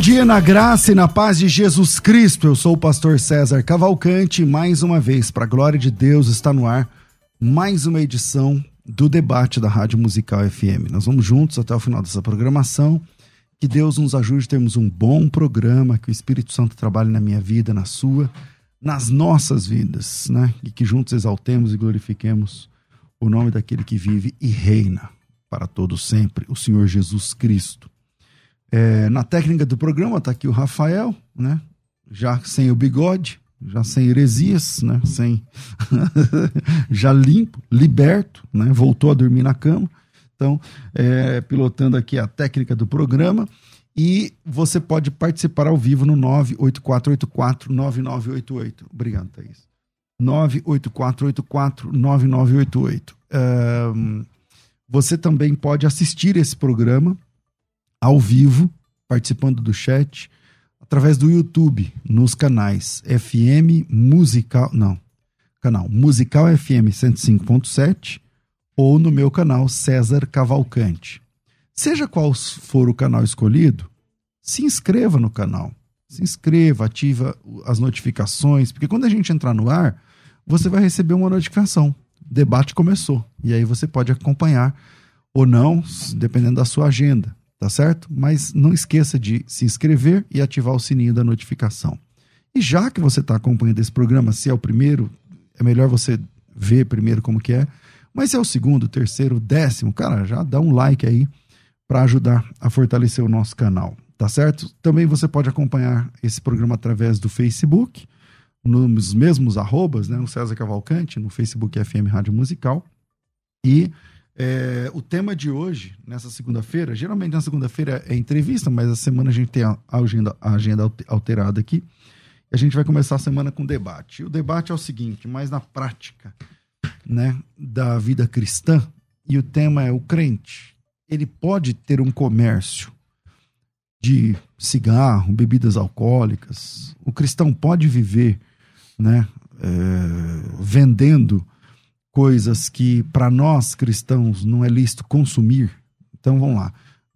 Dia na graça e na paz de Jesus Cristo. Eu sou o pastor César Cavalcante. Mais uma vez, para a glória de Deus, está no ar mais uma edição do debate da Rádio Musical FM. Nós vamos juntos até o final dessa programação. Que Deus nos ajude a termos um bom programa, que o Espírito Santo trabalhe na minha vida, na sua, nas nossas vidas, né? E que juntos exaltemos e glorifiquemos o nome daquele que vive e reina para todos sempre, o Senhor Jesus Cristo. É, na técnica do programa está aqui o Rafael, né? Já sem o bigode, já sem heresias, né? Sem já limpo, liberto, né? Voltou a dormir na cama. Então, é, pilotando aqui a técnica do programa. E você pode participar ao vivo no 984849988. Obrigado, Thaís. 984849988. Um, você também pode assistir esse programa ao vivo, participando do chat, através do YouTube, nos canais FM Musical, não, canal Musical FM 105.7 ou no meu canal César Cavalcante. Seja qual for o canal escolhido, se inscreva no canal. Se inscreva, ativa as notificações, porque quando a gente entrar no ar, você vai receber uma notificação. O debate começou. E aí você pode acompanhar ou não, dependendo da sua agenda tá certo? Mas não esqueça de se inscrever e ativar o sininho da notificação. E já que você está acompanhando esse programa, se é o primeiro, é melhor você ver primeiro como que é. Mas se é o segundo, terceiro, décimo, cara, já dá um like aí para ajudar a fortalecer o nosso canal, tá certo? Também você pode acompanhar esse programa através do Facebook, nos mesmos arrobas, né? O César Cavalcante, no Facebook FM Rádio Musical. E é, o tema de hoje, nessa segunda-feira, geralmente na segunda-feira é entrevista, mas a semana a gente tem a agenda, a agenda alterada aqui. A gente vai começar a semana com debate. O debate é o seguinte, mas na prática né, da vida cristã, e o tema é o crente. Ele pode ter um comércio de cigarro, bebidas alcoólicas. O cristão pode viver né, é, vendendo coisas que para nós cristãos não é lícito consumir. Então vamos lá.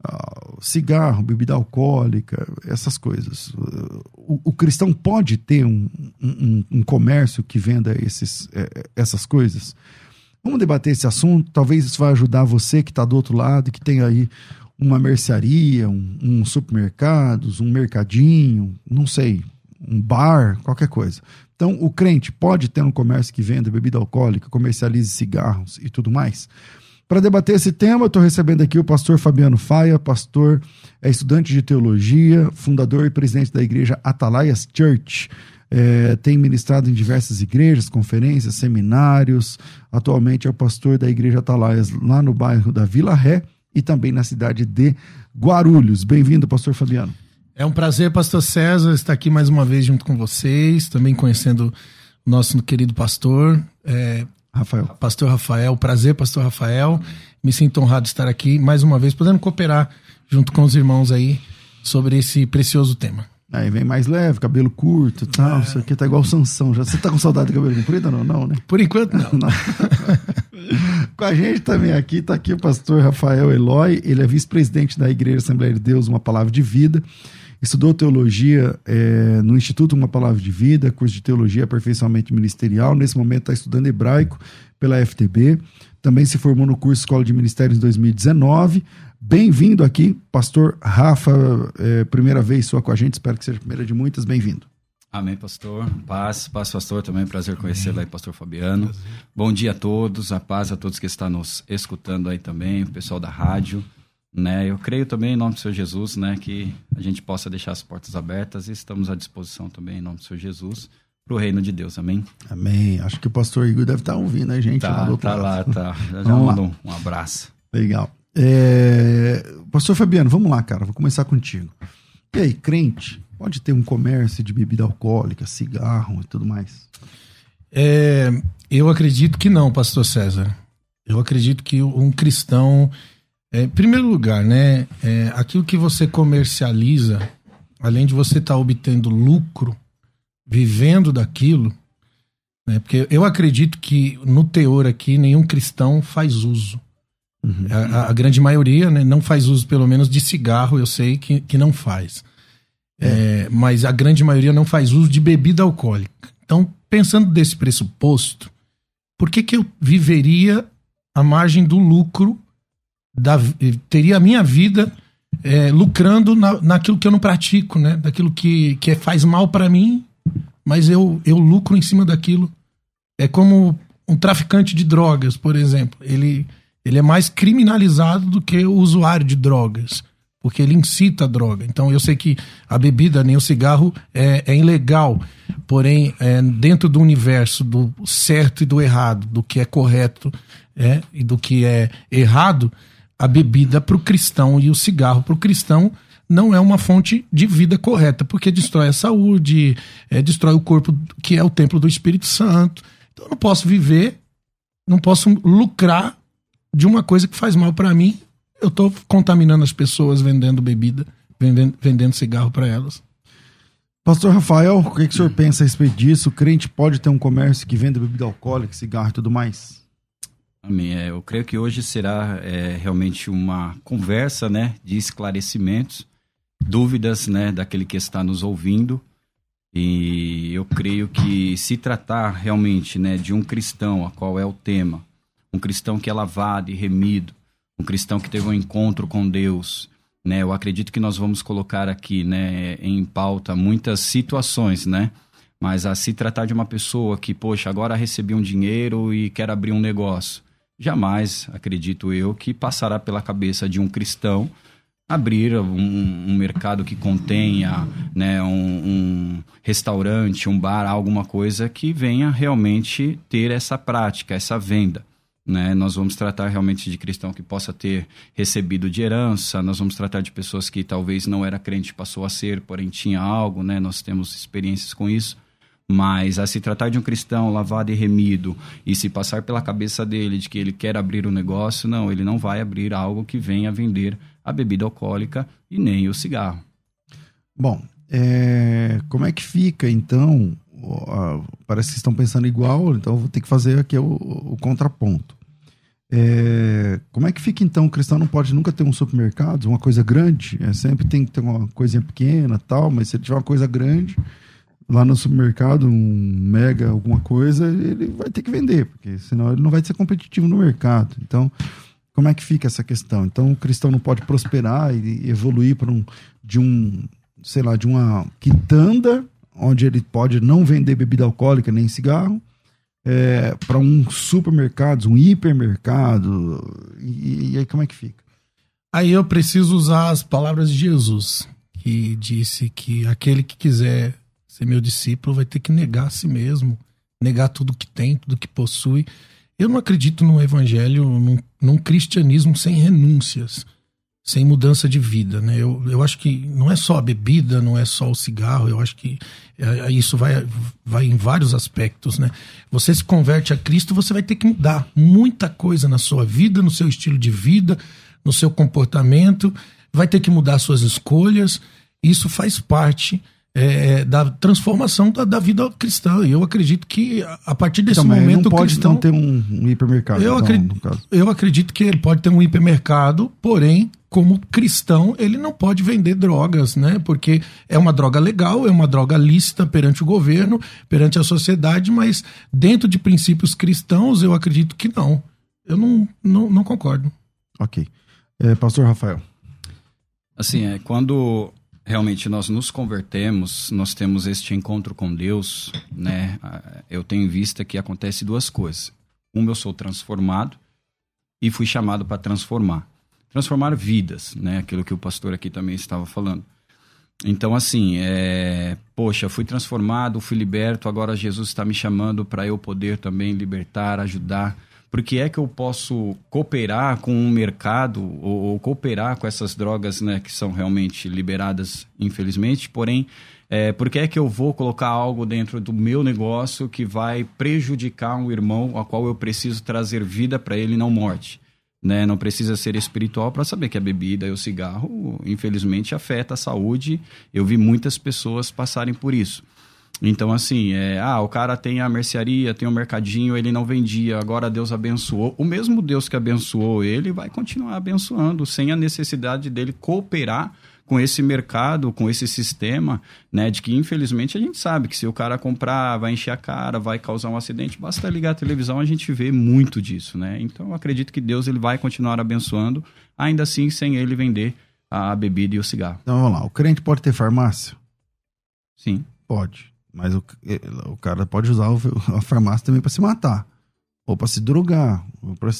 Uh, cigarro, bebida alcoólica, essas coisas. Uh, o, o, cristão pode ter um, um, um comércio que venda esses, é, essas coisas? Vamos debater esse assunto. Talvez isso vai ajudar você que está do outro lado, que tem aí uma mercearia, um, um supermercados, um mercadinho, não sei, um bar, qualquer coisa. Então, o crente pode ter um comércio que venda bebida alcoólica, comercialize cigarros e tudo mais? Para debater esse tema, eu estou recebendo aqui o pastor Fabiano Faia, pastor, é estudante de teologia, fundador e presidente da igreja Atalaias Church. É, tem ministrado em diversas igrejas, conferências, seminários. Atualmente é o pastor da igreja Atalaias lá no bairro da Vila Ré e também na cidade de Guarulhos. Bem-vindo, pastor Fabiano. É um prazer, pastor César, estar aqui mais uma vez junto com vocês, também conhecendo o nosso querido pastor, é, Rafael. Pastor Rafael, prazer, pastor Rafael. Me sinto honrado de estar aqui mais uma vez, podendo cooperar junto com os irmãos aí sobre esse precioso tema. Aí vem mais leve, cabelo curto e tal. É. Isso aqui tá igual o Sansão. Já, você tá com saudade de cabelo comprido ou não? Não, né? Por enquanto, não. não. com a gente também aqui, tá aqui o pastor Rafael Eloy. Ele é vice-presidente da Igreja Assembleia de Deus, Uma Palavra de Vida Estudou teologia é, no Instituto Uma Palavra de Vida, curso de teologia aperfeiçoamento ministerial. Nesse momento está estudando hebraico pela FTB. Também se formou no curso Escola de Ministérios em 2019. Bem-vindo aqui, pastor Rafa. É, primeira vez sua com a gente, espero que seja a primeira de muitas. Bem-vindo. Amém, pastor. Paz, paz, pastor. Também prazer conhecê-lo aí, pastor Fabiano. Prazer. Bom dia a todos, a paz a todos que estão nos escutando aí também, o pessoal da rádio. Né? Eu creio também em nome do Senhor Jesus, né, que a gente possa deixar as portas abertas e estamos à disposição também em nome do Senhor Jesus para o reino de Deus, amém? Amém. Acho que o pastor Igor deve estar ouvindo a gente. Tá, lá tá lá, tá. Já, já mando um, um, abraço. Legal. É... Pastor Fabiano, vamos lá, cara. Vou começar contigo. E aí, crente, pode ter um comércio de bebida alcoólica, cigarro e tudo mais? É, eu acredito que não, pastor César. Eu acredito que um cristão é, em primeiro lugar, né, é, aquilo que você comercializa, além de você estar tá obtendo lucro, vivendo daquilo, né, porque eu acredito que no teor aqui nenhum cristão faz uso. Uhum. A, a, grande maioria né, não faz uso, pelo menos, de cigarro, eu sei que, que não faz. É. É, mas a grande maioria não faz uso de bebida alcoólica. Então, pensando desse pressuposto, por que, que eu viveria à margem do lucro da, teria a minha vida é, lucrando na, naquilo que eu não pratico, né? Daquilo que, que faz mal para mim, mas eu, eu lucro em cima daquilo. É como um traficante de drogas, por exemplo. Ele, ele é mais criminalizado do que o usuário de drogas, porque ele incita a droga. Então eu sei que a bebida nem o cigarro é, é ilegal, porém, é, dentro do universo do certo e do errado, do que é correto é, e do que é errado, a bebida para o cristão e o cigarro para o cristão não é uma fonte de vida correta, porque destrói a saúde, é, destrói o corpo, que é o templo do Espírito Santo. Então eu não posso viver, não posso lucrar de uma coisa que faz mal para mim. Eu estou contaminando as pessoas vendendo bebida, vendendo, vendendo cigarro para elas. Pastor Rafael, o que, que o senhor pensa a respeito disso? O crente pode ter um comércio que vende bebida alcoólica, cigarro e tudo mais? Amém. É, eu creio que hoje será é, realmente uma conversa, né, de esclarecimentos, dúvidas, né, daquele que está nos ouvindo. E eu creio que se tratar realmente, né, de um cristão, a qual é o tema, um cristão que é lavado e remido, um cristão que teve um encontro com Deus, né, eu acredito que nós vamos colocar aqui, né, em pauta muitas situações, né, mas a se tratar de uma pessoa que, poxa, agora recebi um dinheiro e quer abrir um negócio jamais, acredito eu, que passará pela cabeça de um cristão abrir um, um mercado que contenha né, um, um, restaurante, um bar, alguma coisa que venha realmente ter essa prática, essa venda. Né? Nós vamos tratar realmente de cristão que possa ter recebido de herança, nós vamos tratar de pessoas que talvez não era crente, passou a ser, porém tinha algo, né? nós temos experiências com isso. Mas a se tratar de um cristão lavado e remido e se passar pela cabeça dele de que ele quer abrir um negócio, não, ele não vai abrir algo que venha vender a bebida alcoólica e nem o cigarro. Bom, é, como é que fica então? Parece que estão pensando igual, então vou ter que fazer aqui o, o contraponto. É, como é que fica então? O cristão não pode nunca ter um supermercado, uma coisa grande, é, sempre tem que ter uma coisinha pequena tal, mas se ele tiver uma coisa grande, lá no supermercado, um mega alguma coisa, ele vai ter que vender, porque senão ele não vai ser competitivo no mercado. Então, como é que fica essa questão? Então, o cristão não pode prosperar e evoluir para um de um, sei lá, de uma quitanda onde ele pode não vender bebida alcoólica nem cigarro, é, para um supermercado, um hipermercado. E, e aí como é que fica? Aí eu preciso usar as palavras de Jesus, que disse que aquele que quiser ser meu discípulo vai ter que negar a si mesmo, negar tudo que tem, tudo que possui. Eu não acredito num evangelho, num, num cristianismo sem renúncias, sem mudança de vida, né? Eu, eu acho que não é só a bebida, não é só o cigarro, eu acho que é, isso vai, vai em vários aspectos, né? Você se converte a Cristo, você vai ter que mudar muita coisa na sua vida, no seu estilo de vida, no seu comportamento, vai ter que mudar suas escolhas. Isso faz parte é, é, da transformação da, da, vida cristã. E eu acredito que a partir desse então, momento. Não pode cristão, não ter um, um hipermercado. Eu, então, acredito, eu acredito que ele pode ter um hipermercado, porém como cristão, ele não pode vender drogas, né? Porque é uma droga legal, é uma droga lícita perante o governo, perante a sociedade, mas dentro de princípios cristãos, eu acredito que não. Eu não, não, não concordo. Ok. É, Pastor Rafael. Assim, é, quando realmente nós nos convertemos, nós temos este encontro com Deus, né? Eu tenho em vista que acontece duas coisas. Uma, eu sou transformado e fui chamado para transformar. Transformar vidas, né? Aquilo que o pastor aqui também estava falando. Então, assim, é... poxa, fui transformado, fui liberto, agora Jesus está me chamando para eu poder também libertar, ajudar porque é que eu posso cooperar com um mercado ou, ou cooperar com essas drogas né, que são realmente liberadas, infelizmente, porém, é, por que é que eu vou colocar algo dentro do meu negócio que vai prejudicar um irmão a qual eu preciso trazer vida para ele, não morte? Né? Não precisa ser espiritual para saber que a bebida e o cigarro, infelizmente, afeta a saúde. Eu vi muitas pessoas passarem por isso. Então, assim, é, ah, o cara tem a mercearia, tem o um mercadinho, ele não vendia, agora Deus abençoou. O mesmo Deus que abençoou ele vai continuar abençoando, sem a necessidade dele cooperar com esse mercado, com esse sistema, né? De que, infelizmente, a gente sabe que se o cara comprar, vai encher a cara, vai causar um acidente, basta ligar a televisão, a gente vê muito disso, né? Então, eu acredito que Deus ele vai continuar abençoando, ainda assim, sem ele vender a bebida e o cigarro. Então, vamos lá. O crente pode ter farmácia? Sim. Pode. Mas o, o cara pode usar a farmácia também para se matar. Ou para se drogar.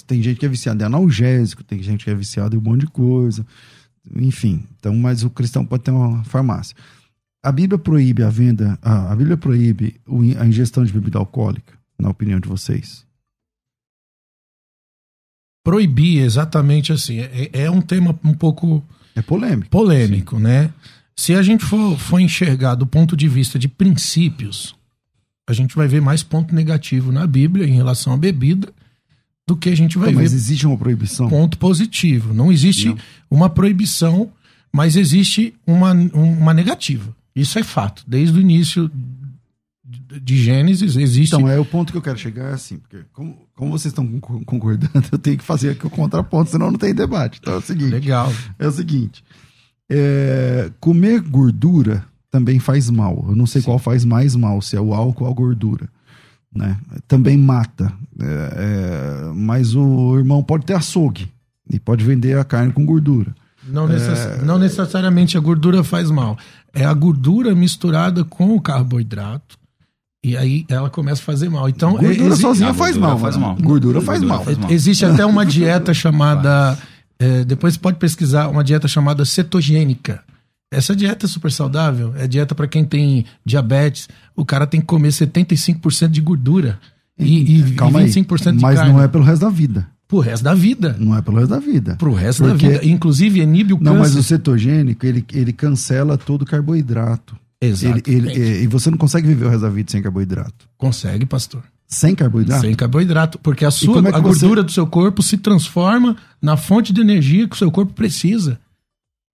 Tem gente que é viciada em analgésico, tem gente que é viciada em um monte de coisa. Enfim, então, mas o cristão pode ter uma farmácia. A Bíblia proíbe a venda, a, a Bíblia proíbe a ingestão de bebida alcoólica, na opinião de vocês? Proibir, exatamente assim. É, é um tema um pouco. É polêmico. Polêmico, Sim. né? Se a gente for, for enxergar do ponto de vista de princípios, a gente vai ver mais ponto negativo na Bíblia em relação à bebida do que a gente vai Não, ver. Mas existe uma proibição? Ponto positivo. Não existe Não. uma proibição, mas existe uma, uma negativa. Isso é fato. Desde o início de Gênesis existe. Então, é o ponto que eu quero chegar é assim, porque como, como vocês estão concordando, eu tenho que fazer aqui o contraponto, senão não tem debate. Então é o seguinte. Legal. É o seguinte. É, comer gordura também faz mal. Eu não sei Sim. qual faz mais mal, se é o álcool ou a gordura. Né? Também mata. É, é, mas o irmão pode ter açougue e pode vender a carne com gordura. Não, necess... é... não necessariamente a gordura faz mal. É a gordura misturada com o carboidrato. E aí ela começa a fazer mal. Então, gordura sozinha faz mal, faz mal. Gordura, faz, gordura mal. faz mal. Existe até uma dieta chamada é, depois pode pesquisar uma dieta chamada cetogênica. Essa dieta é super saudável. É dieta para quem tem diabetes. O cara tem que comer 75% de gordura e, e, Calma e 25% aí, de mas carne. Mas não é pelo resto da vida. Pro resto da vida. Não é pelo resto da vida. Pro resto Porque... da vida. Inclusive, inibe o câncer. Não, mas o cetogênico, ele, ele cancela todo o carboidrato. Exato. Ele, e você não consegue viver o resto da vida sem carboidrato. Consegue, pastor. Sem carboidrato? Sem carboidrato, porque a sua é a gordura você... do seu corpo se transforma na fonte de energia que o seu corpo precisa.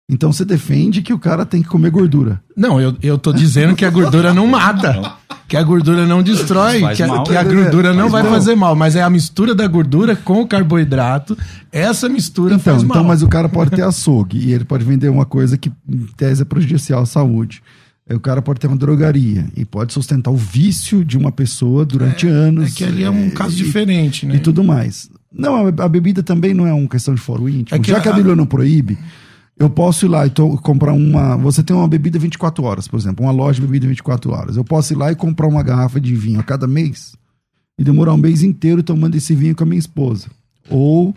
Então você defende que o cara tem que comer gordura. Não, eu, eu tô dizendo que a gordura não mata. Que a gordura não destrói, que a, que a, gordura não vai mal. fazer mal, mas é a mistura da gordura com o carboidrato. Essa mistura então, faz então, mal. Então, mas o cara pode ter açougue e ele pode vender uma coisa que em tese é prejudicial à saúde o cara pode ter uma drogaria e pode sustentar o vício de uma pessoa durante é, anos. É que ali é um caso e, diferente, né? E tudo mais. Não, a, bebida também não é uma questão de foro íntimo. É que Já a, que a Bíblia não proíbe, eu posso ir lá e to, comprar uma. Você tem uma bebida 24 horas, por exemplo, uma loja de bebida 24 horas. Eu posso ir lá e comprar uma garrafa de vinho a cada mês e demorar um mês inteiro tomando esse vinho com a minha esposa. Ou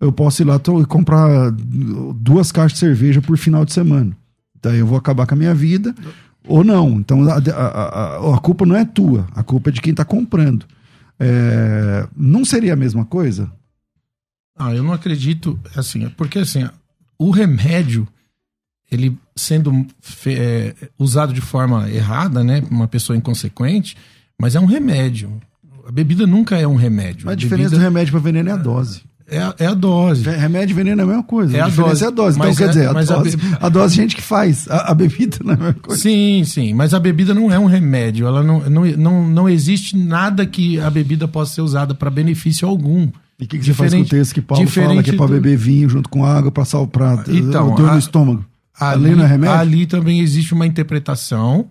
eu posso ir lá e comprar duas caixas de cerveja por final de semana. Daí eu vou acabar com a minha vida ou não. Então a, a, a, a culpa não é tua, a culpa é de quem está comprando. É, não seria a mesma coisa? Ah, eu não acredito, assim, porque assim, o remédio, ele sendo é, usado de forma errada, né, uma pessoa inconsequente, mas é um remédio. A bebida nunca é um remédio. Mas a diferença bebida... do remédio para veneno é a dose. É a, é a dose. Remédio e veneno é a mesma coisa. É a, a dose. é a dose. Então, quer é, dizer, a dose, a, a dose a gente que faz. A, a, bebida não é a mesma coisa. Sim, sim. Mas a bebida não é um remédio. Ela não, não, não, não existe nada que a bebida possa ser usada para benefício algum. E o que, que você faz com o texto que Paulo fala que é para do... beber vinho junto com água para salvar então, dor no estômago? Ali, não é remédio? ali também existe uma interpretação,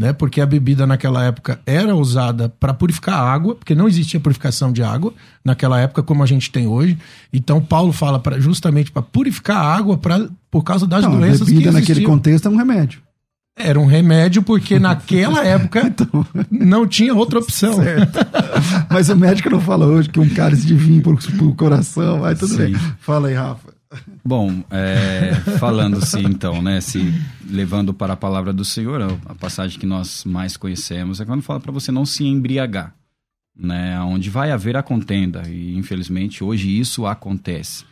né? Porque a bebida naquela época era usada para purificar a água, porque não existia purificação de água naquela época como a gente tem hoje. Então Paulo fala pra, justamente para purificar a água pra, por causa das não, doenças a bebida que naquele contexto é um remédio. Era um remédio porque naquela época então, não tinha outra opção. Certo. Mas o médico não fala hoje que um cálice de vinho por, por coração, vai tudo Sim. bem. Fala aí, Rafa. Bom, é, falando sim, então, né, se levando para a palavra do Senhor, a passagem que nós mais conhecemos é quando fala para você não se embriagar, né, onde vai haver a contenda e infelizmente hoje isso acontece,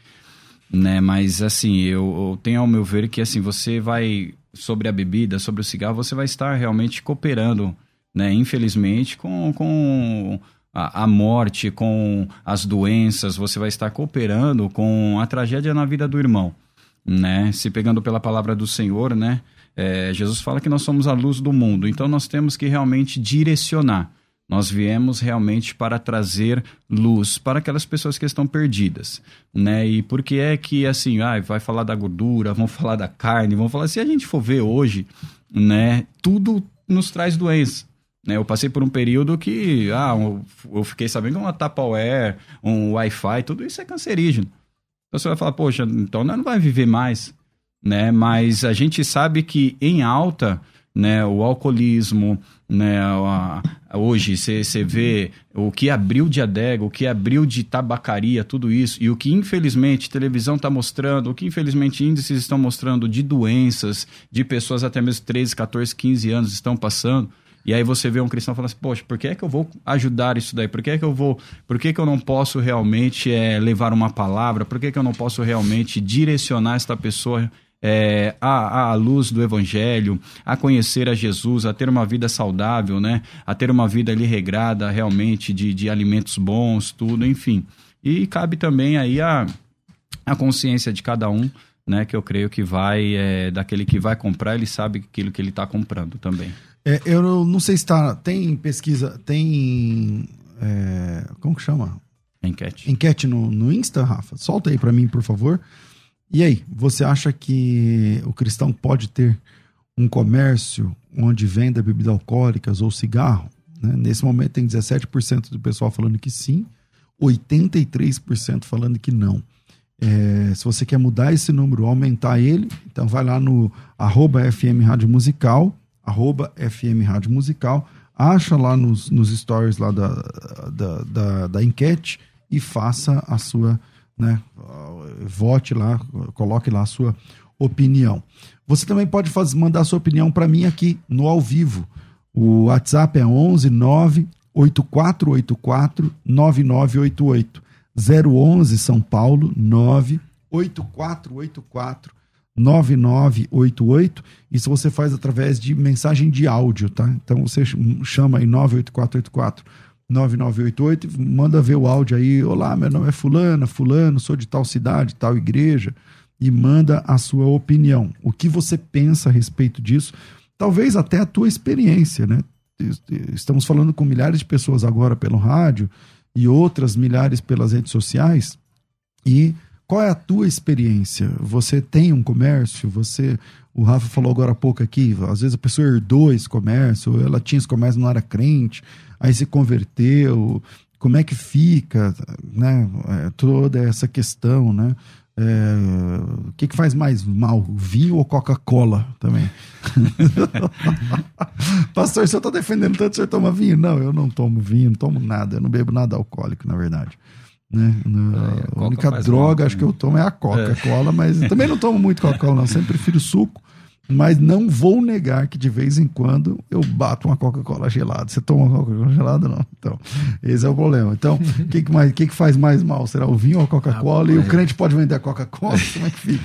né, mas assim eu, eu tenho ao meu ver que assim você vai sobre a bebida, sobre o cigarro, você vai estar realmente cooperando, né? Infelizmente, com, com a, a, morte, com as doenças, você vai estar cooperando com a tragédia na vida do irmão, né? Se pegando pela palavra do Senhor, né? É, Jesus fala que nós somos a luz do mundo, então nós temos que realmente direcionar. Nós viemos realmente para trazer luz para aquelas pessoas que estão perdidas, né? E por que é que assim, ah, vai falar da gordura, vão falar da carne, vão falar se a gente for ver hoje, né, tudo nos traz doença. Né, eu passei por um período que ah, eu fiquei sabendo que uma Tupperware, um Wi-Fi, tudo isso é cancerígeno. Então você vai falar, poxa, então não vai viver mais, né? Mas a gente sabe que em alta né, o alcoolismo, né, a, hoje você vê o que abriu de adega, o que abriu de tabacaria, tudo isso, e o que infelizmente televisão está mostrando, o que infelizmente índices estão mostrando de doenças, de pessoas até mesmo 13, 14, 15 anos estão passando. E aí você vê um cristão falando assim, poxa, por que é que eu vou ajudar isso daí? Por que é que eu vou, por que, que eu não posso realmente é, levar uma palavra? Por que, que eu não posso realmente direcionar esta pessoa é, à, à luz do Evangelho, a conhecer a Jesus, a ter uma vida saudável, né? A ter uma vida ali regrada realmente de, de alimentos bons, tudo, enfim. E cabe também aí a, a consciência de cada um, né? Que eu creio que vai, é, daquele que vai comprar, ele sabe aquilo que ele está comprando também. É, eu não sei se está, tem pesquisa, tem, é, como que chama? Enquete. Enquete no, no Insta, Rafa? Solta aí para mim, por favor. E aí, você acha que o cristão pode ter um comércio onde venda bebidas alcoólicas ou cigarro? Né? Nesse momento tem 17% do pessoal falando que sim, 83% falando que não. É, se você quer mudar esse número, aumentar ele, então vai lá no arroba FM Rádio Musical, arroba FM Rádio Musical, acha lá nos, nos stories lá da, da, da, da enquete e faça a sua né? Vote lá, coloque lá a sua opinião. Você também pode fazer, mandar sua opinião para mim aqui no ao vivo. O WhatsApp é 11 9 8484 9988. 011 São Paulo 9 8484 9988. Isso você faz através de mensagem de áudio, tá? Então você chama aí 98484 9988, manda ver o áudio aí. Olá, meu nome é Fulana, Fulano, sou de tal cidade, tal igreja, e manda a sua opinião. O que você pensa a respeito disso? Talvez até a tua experiência, né? Estamos falando com milhares de pessoas agora pelo rádio e outras milhares pelas redes sociais. E qual é a tua experiência? Você tem um comércio? Você, o Rafa falou agora há pouco aqui, às vezes a pessoa herdou esse comércio, ela tinha esse comércio, não era crente aí se converteu, como é que fica, né? É, toda essa questão, né? É, o que, que faz mais mal, vinho ou Coca-Cola também? Pastor, senhor está defendendo tanto, o senhor toma vinho? Não, eu não tomo vinho, não tomo nada, eu não bebo nada alcoólico, na verdade. Né? É, a, a única droga, mal, acho que eu tomo é a Coca-Cola, é. mas também não tomo muito Coca-Cola, não, sempre prefiro suco. Mas não vou negar que de vez em quando eu bato uma Coca-Cola gelada. Você toma uma Coca-Cola gelada? Não. Então, esse é o problema. Então, o que, que, mais, que, que faz mais mal? Será o vinho ou a Coca-Cola? Ah, e o crente pode vender a Coca-Cola? Como é que fica?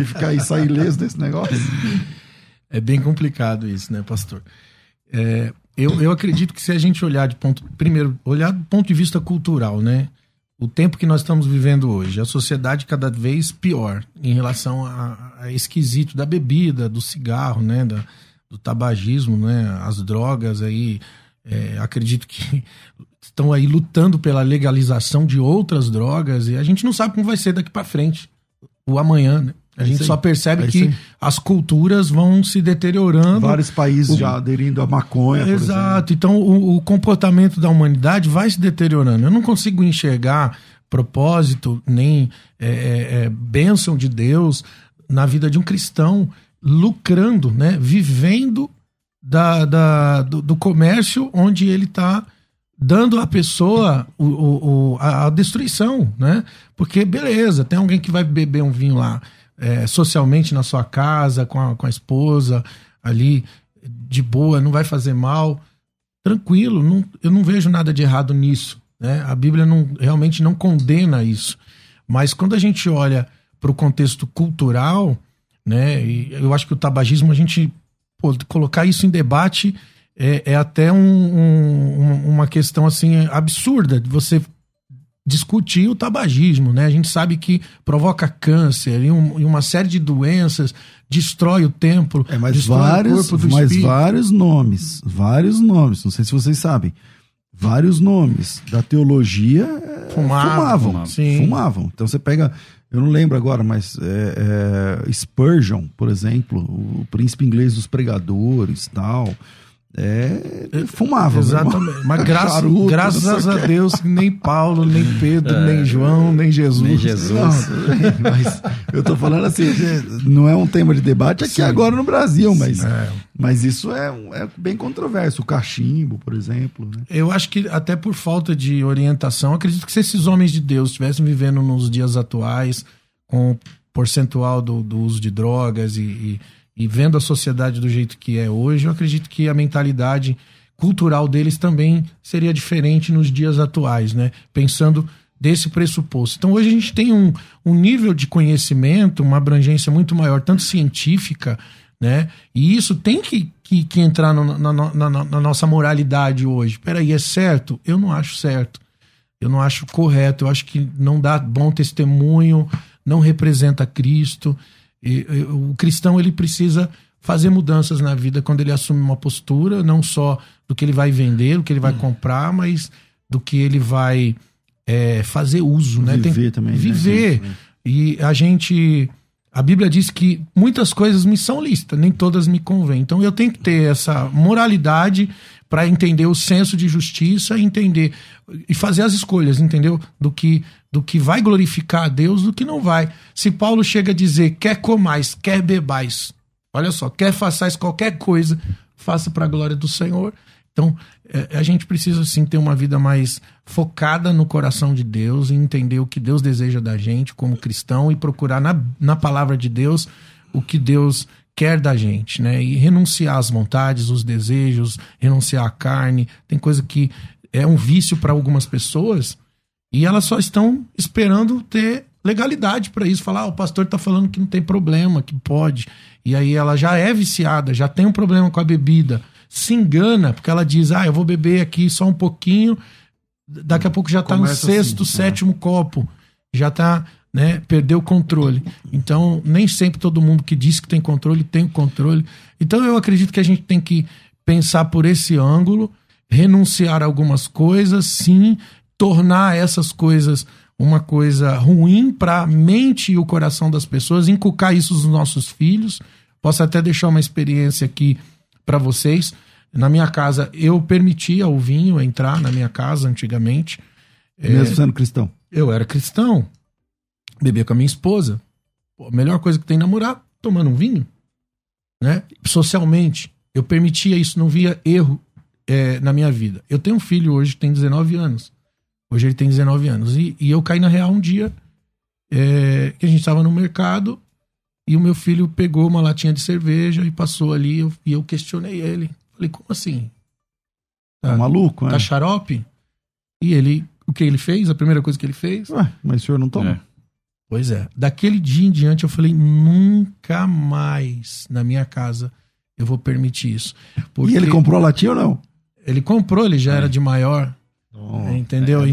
e ficar aí, sair ileso desse negócio? É bem complicado isso, né, pastor? É, eu, eu acredito que se a gente olhar de ponto. Primeiro, olhar do ponto de vista cultural, né? O tempo que nós estamos vivendo hoje, a sociedade cada vez pior em relação a, a esquisito da bebida, do cigarro, né, da, do tabagismo, né, as drogas aí, é, acredito que estão aí lutando pela legalização de outras drogas e a gente não sabe como vai ser daqui para frente, o amanhã, né? A é gente só percebe é que as culturas vão se deteriorando. Vários países o... já aderindo à maconha. Exato. Então o, o, comportamento da humanidade vai se deteriorando. Eu não consigo enxergar propósito nem é, é, é, bênção de Deus na vida de um cristão lucrando, né? Vivendo da, da do, do comércio onde ele está dando à pessoa o, o, a, a, destruição, né? Porque, beleza, tem alguém que vai beber um vinho lá é, socialmente na sua casa, com a, com a esposa, ali, de boa, não vai fazer mal. Tranquilo, não, eu não vejo nada de errado nisso. Né? A Bíblia não, realmente não condena isso. Mas quando a gente olha para o contexto cultural, né, eu acho que o tabagismo, a gente pô, colocar isso em debate é, é até um, um, uma questão assim absurda de você discutir o tabagismo, né? A gente sabe que provoca câncer e, um, e uma série de doenças, destrói o templo, é, mas vários, mas espírito. vários nomes, vários nomes. Não sei se vocês sabem, vários nomes da teologia é, fumavam, fumavam, fumavam. Então você pega, eu não lembro agora, mas é, é, Spurgeon, por exemplo, o príncipe inglês dos pregadores, tal. É, fumava. Né? Exatamente. Mas graças, Charuto, graças a Deus, nem Paulo, nem Pedro, é, nem João, nem Jesus. Nem Jesus. Não, mas eu tô falando assim, não é um tema de debate aqui Sim. agora no Brasil, mas, é. mas isso é, é bem controverso. O cachimbo, por exemplo. Né? Eu acho que até por falta de orientação, acredito que se esses homens de Deus estivessem vivendo nos dias atuais, com o percentual do, do uso de drogas e, e e vendo a sociedade do jeito que é hoje, eu acredito que a mentalidade cultural deles também seria diferente nos dias atuais, né? Pensando desse pressuposto. Então hoje a gente tem um, um nível de conhecimento, uma abrangência muito maior, tanto científica, né? E isso tem que, que, que entrar no, na, na, na, nossa moralidade hoje. Peraí, é certo? Eu não acho certo. Eu não acho correto. Eu acho que não dá bom testemunho, não representa Cristo. E, e, o cristão ele precisa fazer mudanças na vida quando ele assume uma postura, não só do que ele vai vender, do que ele vai hum. comprar, mas do que ele vai é, fazer uso, né? Viver Tem, também. Né? Viver. Né? E a gente. A Bíblia diz que muitas coisas me são listas, nem todas me convêm. Então eu tenho que ter essa moralidade para entender o senso de justiça, entender e fazer as escolhas, entendeu? Do que do que vai glorificar a Deus, do que não vai. Se Paulo chega a dizer, quer comais, quer bebais, olha só, quer façais qualquer coisa, faça para a glória do Senhor. Então, é, a gente precisa sim ter uma vida mais focada no coração de Deus e entender o que Deus deseja da gente como cristão e procurar na, na palavra de Deus o que Deus quer da gente, né? E renunciar às vontades, os desejos, renunciar à carne. Tem coisa que é um vício para algumas pessoas e elas só estão esperando ter legalidade para isso. Falar, ah, o pastor está falando que não tem problema, que pode. E aí ela já é viciada, já tem um problema com a bebida. Se engana, porque ela diz, ah, eu vou beber aqui só um pouquinho. Daqui a pouco já está no sexto, assim, sétimo né? copo. Já está, né, perdeu o controle. Então, nem sempre todo mundo que diz que tem controle tem o controle. Então, eu acredito que a gente tem que pensar por esse ângulo, renunciar a algumas coisas, sim, tornar essas coisas uma coisa ruim para a mente e o coração das pessoas, inculcar isso nos nossos filhos. Posso até deixar uma experiência aqui para vocês. Na minha casa, eu permitia o vinho entrar na minha casa antigamente. Mesmo é, sendo cristão? Eu era cristão. Bebia com a minha esposa. Pô, a melhor coisa que tem é namorar, tomando um vinho. Né? Socialmente, eu permitia isso, não via erro é, na minha vida. Eu tenho um filho hoje que tem 19 anos. Hoje ele tem 19 anos. E, e eu caí na real um dia é, que a gente estava no mercado e o meu filho pegou uma latinha de cerveja e passou ali eu, e eu questionei ele. Falei, como assim? Tá, tá maluco, né? Tá xarope? E ele, o que ele fez? A primeira coisa que ele fez? Ué, mas o senhor não toma? É. Pois é. Daquele dia em diante eu falei, nunca mais na minha casa eu vou permitir isso. Porque... E ele comprou a latinha ou não? Ele comprou, ele já é. era de maior. Oh, Entendeu? É,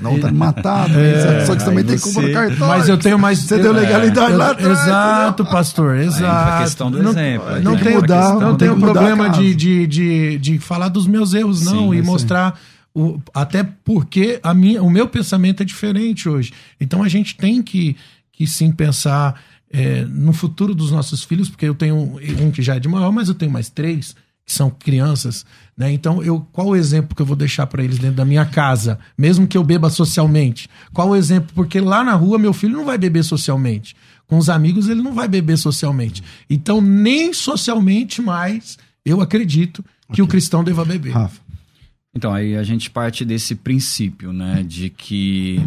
não tá matado, é, só que também tem como no cartão. Mas eu tenho mais. Você deu legalidade é, lá atrás. Exato, entendeu? pastor, exato. a questão do não, exemplo. Não, não tem mudar, não, não tem o problema de, de, de, de falar dos meus erros, não, sim, e mostrar. O, até porque a minha, o meu pensamento é diferente hoje. Então a gente tem que, que sim pensar é, no futuro dos nossos filhos, porque eu tenho um que já é de maior, mas eu tenho mais três que são crianças, né? Então, eu, qual o exemplo que eu vou deixar para eles dentro da minha casa, mesmo que eu beba socialmente? Qual o exemplo? Porque lá na rua meu filho não vai beber socialmente. Com os amigos ele não vai beber socialmente. Então, nem socialmente mais eu acredito que okay. o cristão deva beber. Rafa. Então, aí a gente parte desse princípio, né, de que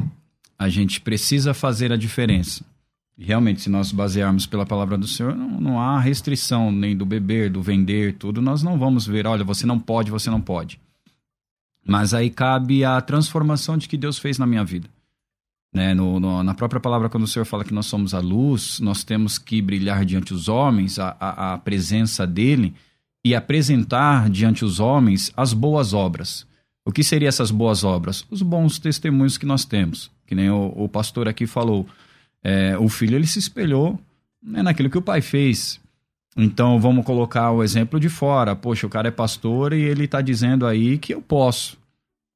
a gente precisa fazer a diferença realmente, se nós basearmos pela palavra do Senhor, não, não, há restrição nem do beber, do vender, tudo. Nós não vamos ver, olha, você não pode, você não pode. Mas aí cabe a transformação de que Deus fez na minha vida. Né? No, no, na própria palavra, quando o Senhor fala que nós somos a luz, nós temos que brilhar diante dos homens, a, a, a presença dele, e apresentar diante os homens as boas obras. O que seriam essas boas obras? Os bons testemunhos que nós temos. Que nem o, o pastor aqui falou é, o filho ele se espelhou né, naquilo que o pai fez. Então vamos colocar o exemplo de fora. Poxa, o cara é pastor e ele está dizendo aí que eu posso.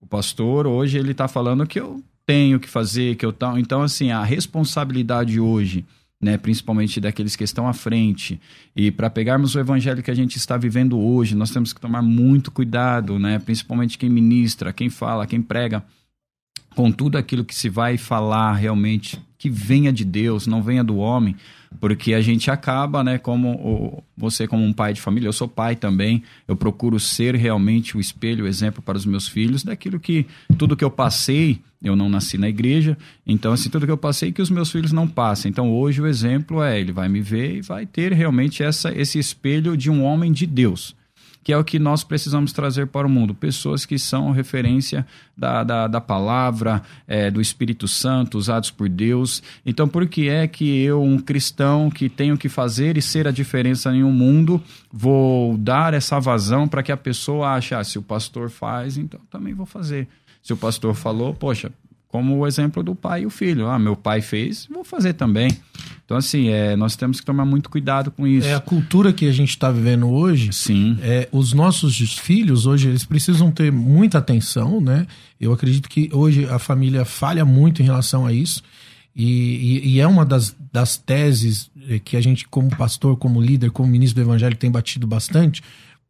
O pastor hoje ele está falando que eu tenho que fazer, que eu tal. Então assim a responsabilidade hoje, né, principalmente daqueles que estão à frente e para pegarmos o evangelho que a gente está vivendo hoje, nós temos que tomar muito cuidado, né, principalmente quem ministra, quem fala, quem prega com tudo aquilo que se vai falar realmente que venha de Deus, não venha do homem, porque a gente acaba, né, como você como um pai de família, eu sou pai também, eu procuro ser realmente o espelho, o exemplo para os meus filhos daquilo que tudo que eu passei, eu não nasci na igreja, então assim, tudo que eu passei que os meus filhos não passem. Então hoje o exemplo é, ele vai me ver e vai ter realmente essa esse espelho de um homem de Deus que é o que nós precisamos trazer para o mundo. Pessoas que são referência da, da, da palavra, é, do Espírito Santo, usados por Deus. Então, por que é que eu, um cristão que tenho que fazer e ser a diferença em um mundo, vou dar essa vazão para que a pessoa ache, ah, se o pastor faz, então também vou fazer. Se o pastor falou, poxa, como o exemplo do pai e o filho. Ah, meu pai fez, vou fazer também. Então, assim, é, nós temos que tomar muito cuidado com isso. É a cultura que a gente está vivendo hoje. Sim. É, os nossos filhos hoje, eles precisam ter muita atenção, né? Eu acredito que hoje a família falha muito em relação a isso. E, e, e é uma das, das teses é, que a gente, como pastor, como líder, como ministro do evangelho, tem batido bastante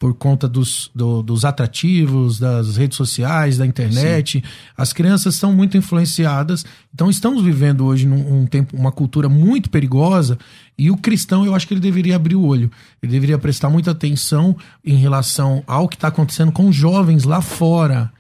por conta dos, do, dos atrativos, das redes sociais, da internet. Sim. As crianças são muito influenciadas. Então, estamos vivendo hoje num um tempo, uma cultura muito perigosa. E o cristão, eu acho que ele deveria abrir o olho. Ele deveria prestar muita atenção em relação ao que está acontecendo com jovens lá fora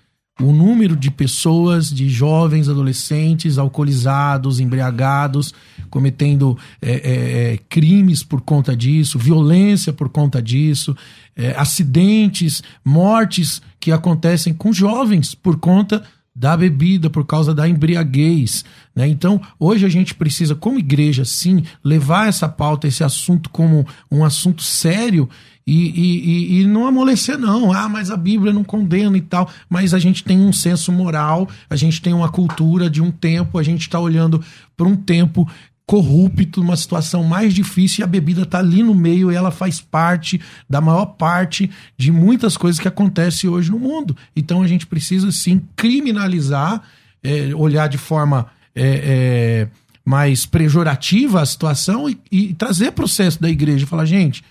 o número de pessoas, de jovens, adolescentes, alcoolizados, embriagados, cometendo é, é, é, crimes por conta disso, violência por conta disso, é, acidentes, mortes que acontecem com jovens por conta da bebida, por causa da embriaguez. Né? Então, hoje a gente precisa, como igreja, sim, levar essa pauta, esse assunto como um assunto sério e, e, e, não amolecer, não. Ah, mas a Bíblia não condena e tal. Mas a gente tem um senso moral, a gente tem uma cultura de um tempo, a gente está olhando para um tempo corrupto, uma situação mais difícil, e a bebida está ali no meio e ela faz parte da maior parte de muitas coisas que acontecem hoje no mundo. Então a gente precisa sim criminalizar, é, olhar de forma é, é, mais pejorativa a situação e, e trazer processo da igreja. Falar, gente,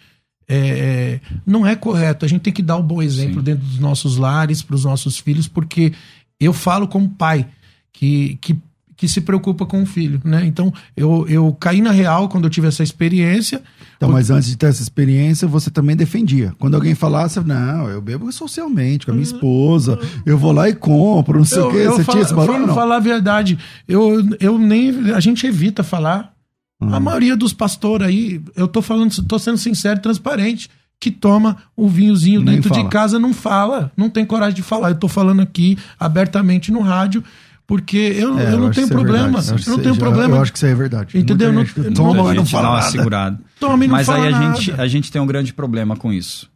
é, é, não é correto. A gente tem que dar o um bom exemplo Sim. dentro dos nossos lares, para os nossos filhos, porque eu falo como pai que, que, que se preocupa com o filho, né? Então, eu, eu caí na real quando eu tive essa experiência. Então, mas antes de ter essa experiência, você também defendia. Quando alguém falasse, não, eu bebo socialmente, com a minha esposa, eu vou lá e compro, não sei eu, o quê. Você falo, tinha esse barulho? Não, falar a verdade. Eu, eu nem. A gente evita falar a maioria dos pastores aí, eu tô falando, tô sendo sincero e transparente, que toma o vinhozinho Nem dentro fala. de casa não fala, não tem coragem de falar. Eu tô falando aqui abertamente no rádio, porque eu, é, eu não tenho é problema. É eu, não tenho problema. Eu acho que isso é verdade. Entendeu? Não, toma, não fala nada. Segurado. Tome, não Mas aí a gente, a gente tem um grande problema com isso.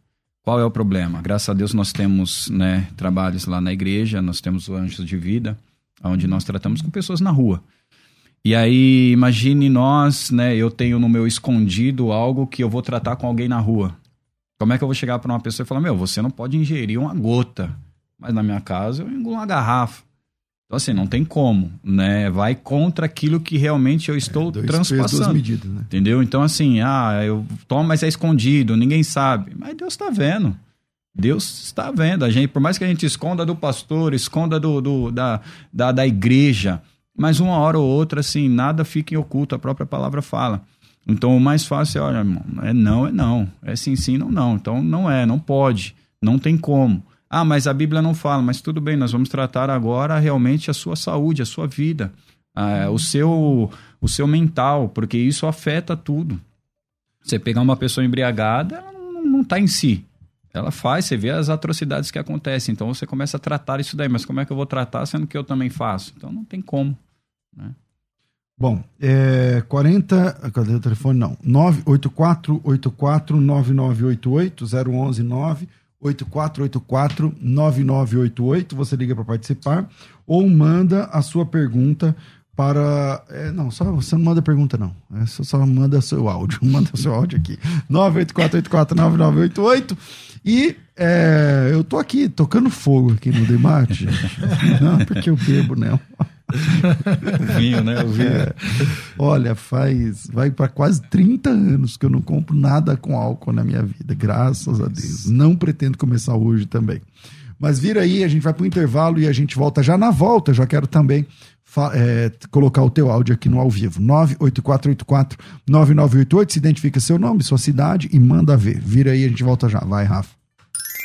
Qual é o problema? Graças a Deus nós temos né, trabalhos lá na igreja, nós temos o Anjos de Vida, onde nós tratamos com pessoas na rua. E aí, imagine nós, né? Eu tenho no meu escondido algo que eu vou tratar com alguém na rua. Como é que eu vou chegar para uma pessoa e falar: Meu, você não pode ingerir uma gota, mas na minha casa eu engulo uma garrafa. Então, assim, não tem como, né? Vai contra aquilo que realmente eu estou é, transpassando. Medidas, né? Entendeu? Então, assim, ah, eu tomo, mas é escondido, ninguém sabe. Mas Deus está vendo. Deus está vendo. A gente, por mais que a gente esconda do pastor, esconda do, do da, da, da igreja, mas uma hora ou outra, assim, nada fica em oculto, a própria palavra fala. Então o mais fácil é, olha, irmão, é não, é não. É sim, sim, não, não. Então não é, não pode, não tem como. Ah, mas a Bíblia não fala, mas tudo bem, nós vamos tratar agora realmente a sua saúde, a sua vida, o, seu, o seu mental, porque isso afeta tudo. Você pegar uma pessoa embriagada, ela não está em si. Ela faz, você vê as atrocidades que acontecem. Então você começa a tratar isso daí. Mas como é que eu vou tratar sendo que eu também faço? Então não tem como. Né? Bom, é 40. Cadê o telefone? Não. 984-84-9988, 011 8484 9988 você liga para participar ou manda a sua pergunta para. É, não, só, você não manda pergunta, não. É, você só manda seu áudio. Manda seu áudio aqui. 984849988. E é, eu tô aqui tocando fogo aqui no debate. não, porque eu bebo, não. vinho, né? O vinho. É, olha, faz. Vai para quase 30 anos que eu não compro nada com álcool na minha vida, graças a Deus. Não pretendo começar hoje também. Mas vira aí, a gente vai para o intervalo e a gente volta já na volta. Já quero também é, colocar o teu áudio aqui no ao vivo. 98484-9988. Se identifica seu nome, sua cidade e manda ver. Vira aí, a gente volta já. Vai, Rafa.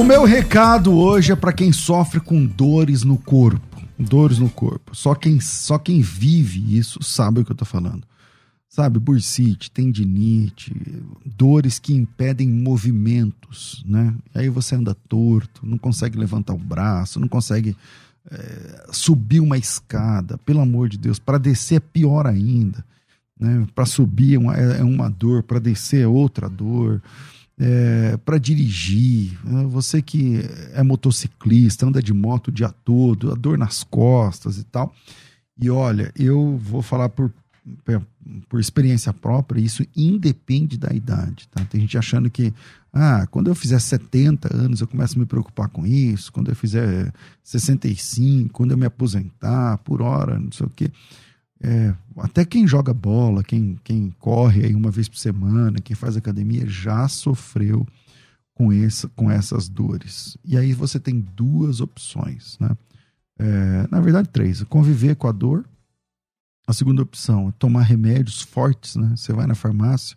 O meu recado hoje é para quem sofre com dores no corpo. Dores no corpo. Só quem, só quem vive isso sabe o que eu tô falando. Sabe, bursite, tendinite, dores que impedem movimentos, né? Aí você anda torto, não consegue levantar o braço, não consegue é, subir uma escada, pelo amor de Deus. Para descer é pior ainda, né? Para subir é uma, é uma dor, para descer é outra dor é, para dirigir, né? você que é motociclista, anda de moto o dia todo, a dor nas costas e tal. E olha, eu vou falar por, por experiência própria, isso independe da idade. Tá? Tem gente achando que, ah, quando eu fizer 70 anos eu começo a me preocupar com isso, quando eu fizer 65, quando eu me aposentar, por hora, não sei o quê. É, até quem joga bola, quem, quem corre aí uma vez por semana, quem faz academia, já sofreu com, essa, com essas dores. E aí você tem duas opções, né? É, na verdade, três. Conviver com a dor. A segunda opção é tomar remédios fortes, né? Você vai na farmácia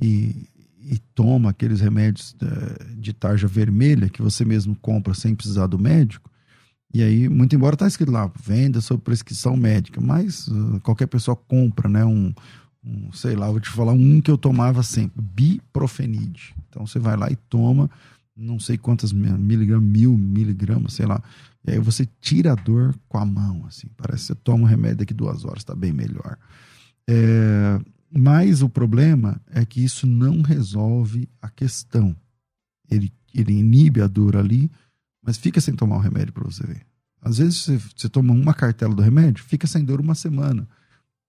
e, e toma aqueles remédios de, é, de tarja vermelha que você mesmo compra sem precisar do médico. E aí, muito embora tá escrito lá, venda sob prescrição médica, mas uh, qualquer pessoa compra, né? Um, um, sei lá, vou te falar um que eu tomava sempre, biprofenide. Então você vai lá e toma, não sei quantas miligramas, mil miligramas, sei lá. E aí você tira a dor com a mão, assim. Parece que você toma um remédio daqui duas horas, tá bem melhor. É, mas o problema é que isso não resolve a questão. Ele, ele inibe a dor ali, mas fica sem tomar o remédio para você ver. Às vezes você, você, toma uma cartela do remédio, fica sem dor uma semana,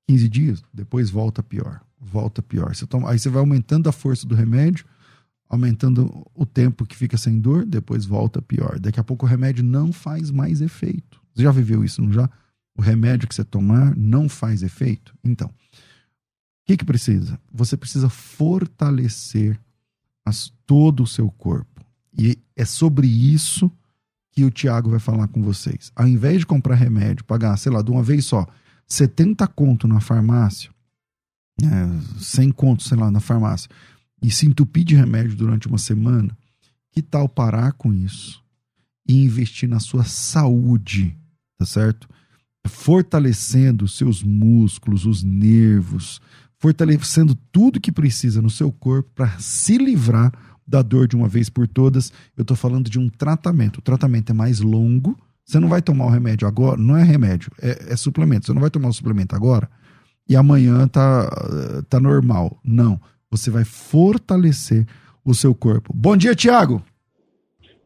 15 dias, depois volta pior, volta pior. Você toma, aí você vai aumentando a força do remédio, aumentando o tempo que fica sem dor, depois volta pior. Daqui a pouco o remédio não faz mais efeito. Você já viveu isso, não já? O remédio que você tomar não faz efeito? Então, o que, que precisa? Você precisa fortalecer as, todo o seu corpo. E é sobre isso que o Tiago vai falar com vocês. Ao invés de comprar remédio, pagar, sei lá, de uma vez só, 70 conto na farmácia, é, 100 conto, sei lá, na farmácia, e se entupir de remédio durante uma semana, que tal parar com isso e investir na sua saúde, tá certo? Fortalecendo os seus músculos, os nervos, fortalecendo tudo que precisa no seu corpo para se livrar da dor de uma vez por todas. Eu estou falando de um tratamento. O tratamento é mais longo. Você não vai tomar o remédio agora, não é remédio, é, é suplemento. Você não vai tomar o suplemento agora e amanhã tá, tá normal. Não. Você vai fortalecer o seu corpo. Bom dia, Tiago.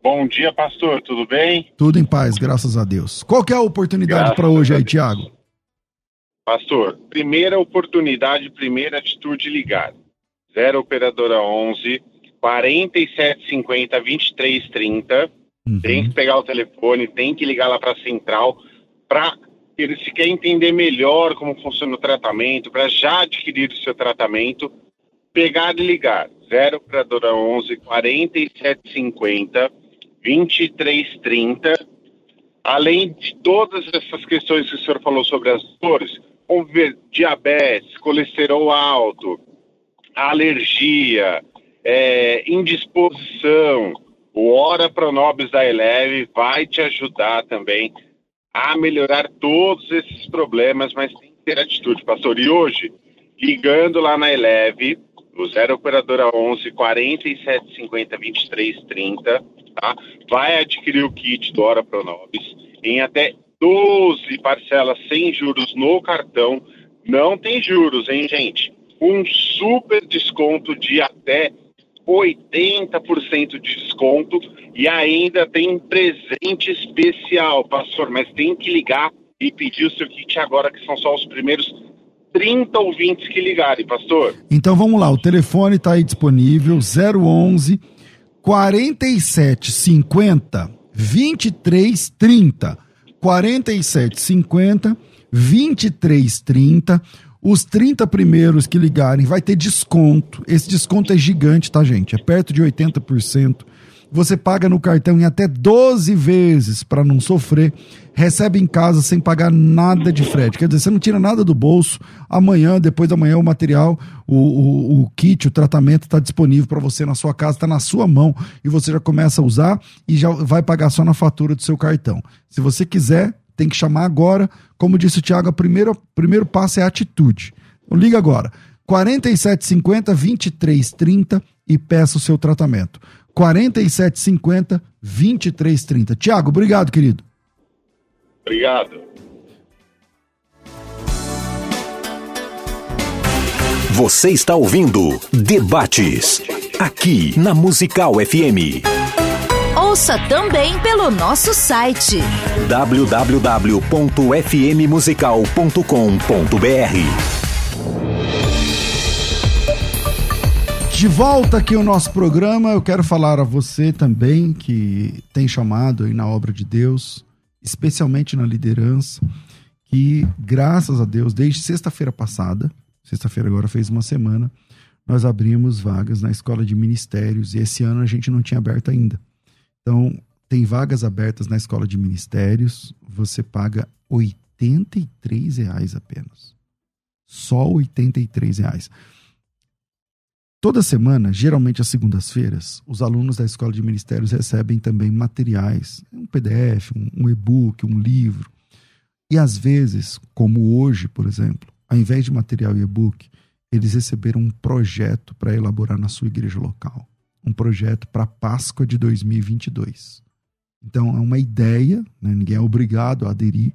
Bom dia, pastor. Tudo bem? Tudo em paz, graças a Deus. Qual que é a oportunidade para hoje aí, Tiago? Pastor, primeira oportunidade, primeira atitude ligar. Zero operadora 11 4750 2330. Uhum. Tem que pegar o telefone, tem que ligar lá para a central para ele se quer entender melhor como funciona o tratamento, para já adquirir o seu tratamento, pegar e ligar 0 operadora 11 4750 2330. Além de todas essas questões que o senhor falou sobre as dores, como diabetes, colesterol alto, alergia, é, indisposição, o Hora Pronobis da Eleve vai te ajudar também a melhorar todos esses problemas, mas tem que ter atitude, pastor. E hoje, ligando lá na Eleve, o 0 Operadora 11 47 50 23 30, tá? vai adquirir o kit do Hora Pronobis em até 12 parcelas sem juros no cartão. Não tem juros, hein, gente? Um super desconto de até 80% de desconto e ainda tem presente especial, pastor, mas tem que ligar e pedir o seu kit agora, que são só os primeiros 30 ouvintes que ligarem, pastor. Então vamos lá, o telefone está aí disponível, 011 4750 2330. 4750 2330 os 30 primeiros que ligarem vai ter desconto. Esse desconto é gigante, tá, gente? É perto de 80%. Você paga no cartão em até 12 vezes para não sofrer. Recebe em casa sem pagar nada de frete. Quer dizer, você não tira nada do bolso. Amanhã, depois da manhã, o material, o, o, o kit, o tratamento está disponível para você na sua casa, está na sua mão e você já começa a usar e já vai pagar só na fatura do seu cartão. Se você quiser, tem que chamar agora. Como disse o Thiago, o primeiro, primeiro passo é atitude. Então, liga agora. 4750 2330 e peça o seu tratamento. 4750 2330. Tiago, obrigado, querido. Obrigado. Você está ouvindo Debates, aqui na Musical FM. Ouça também pelo nosso site www.fmmusical.com.br. De volta aqui o nosso programa, eu quero falar a você também que tem chamado aí na obra de Deus, especialmente na liderança, que graças a Deus, desde sexta-feira passada, sexta-feira agora fez uma semana, nós abrimos vagas na escola de ministérios e esse ano a gente não tinha aberto ainda. Então, tem vagas abertas na escola de ministérios, você paga R$ reais apenas. Só R$ reais. Toda semana, geralmente às segundas-feiras, os alunos da escola de ministérios recebem também materiais, um PDF, um, um e-book, um livro. E às vezes, como hoje, por exemplo, ao invés de material e e-book, eles receberam um projeto para elaborar na sua igreja local um projeto para Páscoa de 2022. Então, é uma ideia, né? ninguém é obrigado a aderir,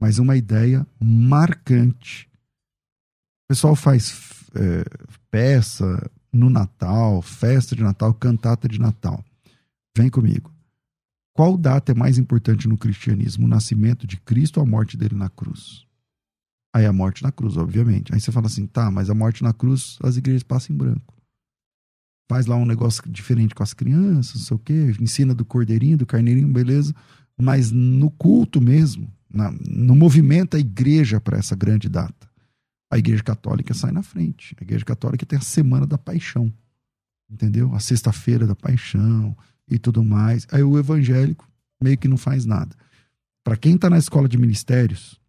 mas uma ideia marcante. O pessoal faz é, peça no Natal, festa de Natal, cantata de Natal. Vem comigo. Qual data é mais importante no cristianismo? O nascimento de Cristo ou a morte dele na cruz? Aí a morte na cruz, obviamente. Aí você fala assim, tá, mas a morte na cruz, as igrejas passam em branco. Faz lá um negócio diferente com as crianças, não sei o quê, ensina do cordeirinho, do carneirinho, beleza. Mas no culto mesmo, na, no movimento a igreja para essa grande data, a igreja católica sai na frente. A igreja católica tem a semana da paixão, entendeu? A sexta-feira da paixão e tudo mais. Aí o evangélico meio que não faz nada. Para quem está na escola de ministérios,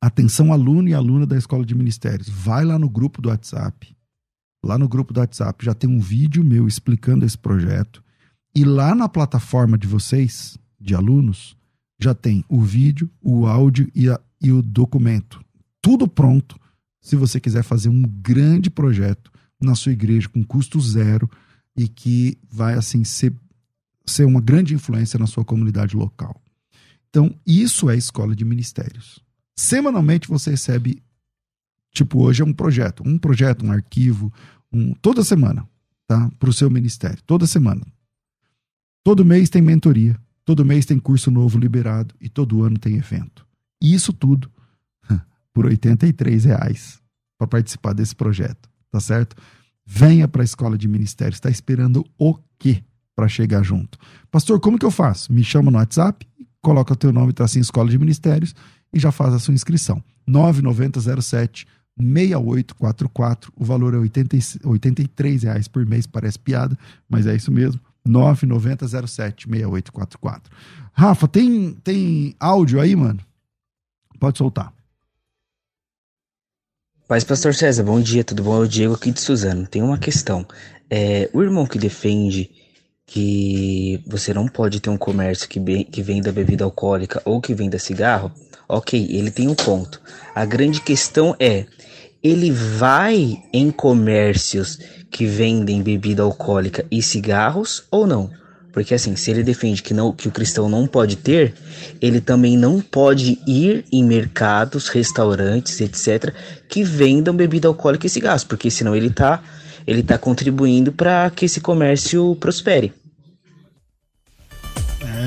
atenção aluno e aluna da escola de ministérios, vai lá no grupo do WhatsApp. Lá no grupo do WhatsApp já tem um vídeo meu explicando esse projeto. E lá na plataforma de vocês, de alunos, já tem o vídeo, o áudio e, a, e o documento. Tudo pronto se você quiser fazer um grande projeto na sua igreja com custo zero e que vai assim ser, ser uma grande influência na sua comunidade local. Então, isso é escola de ministérios. Semanalmente você recebe, tipo, hoje é um projeto, um projeto, um arquivo, um, toda semana, tá? Para o seu ministério, toda semana. Todo mês tem mentoria, todo mês tem curso novo liberado e todo ano tem evento. E isso tudo por R$ reais para participar desse projeto, tá certo? Venha para a escola de ministérios. Está esperando o quê para chegar junto? Pastor, como que eu faço? Me chama no WhatsApp, coloca o teu nome, tracinho Escola de Ministérios e já faz a sua inscrição. 9907 6844. O valor é 83 reais por mês, parece piada, mas é isso mesmo. 9907 6844. Rafa, tem, tem áudio aí, mano? Pode soltar. Paz, Pastor César, bom dia, tudo bom? É o Diego aqui de Suzano. Tem uma questão. É, o irmão que defende que você não pode ter um comércio que, be que venda bebida alcoólica ou que venda cigarro, ok, ele tem um ponto. A grande questão é, ele vai em comércios que vendem bebida alcoólica e cigarros ou não? Porque assim, se ele defende que, não, que o cristão não pode ter, ele também não pode ir em mercados, restaurantes, etc., que vendam bebida alcoólica e cigarros, porque senão ele está ele tá contribuindo para que esse comércio prospere.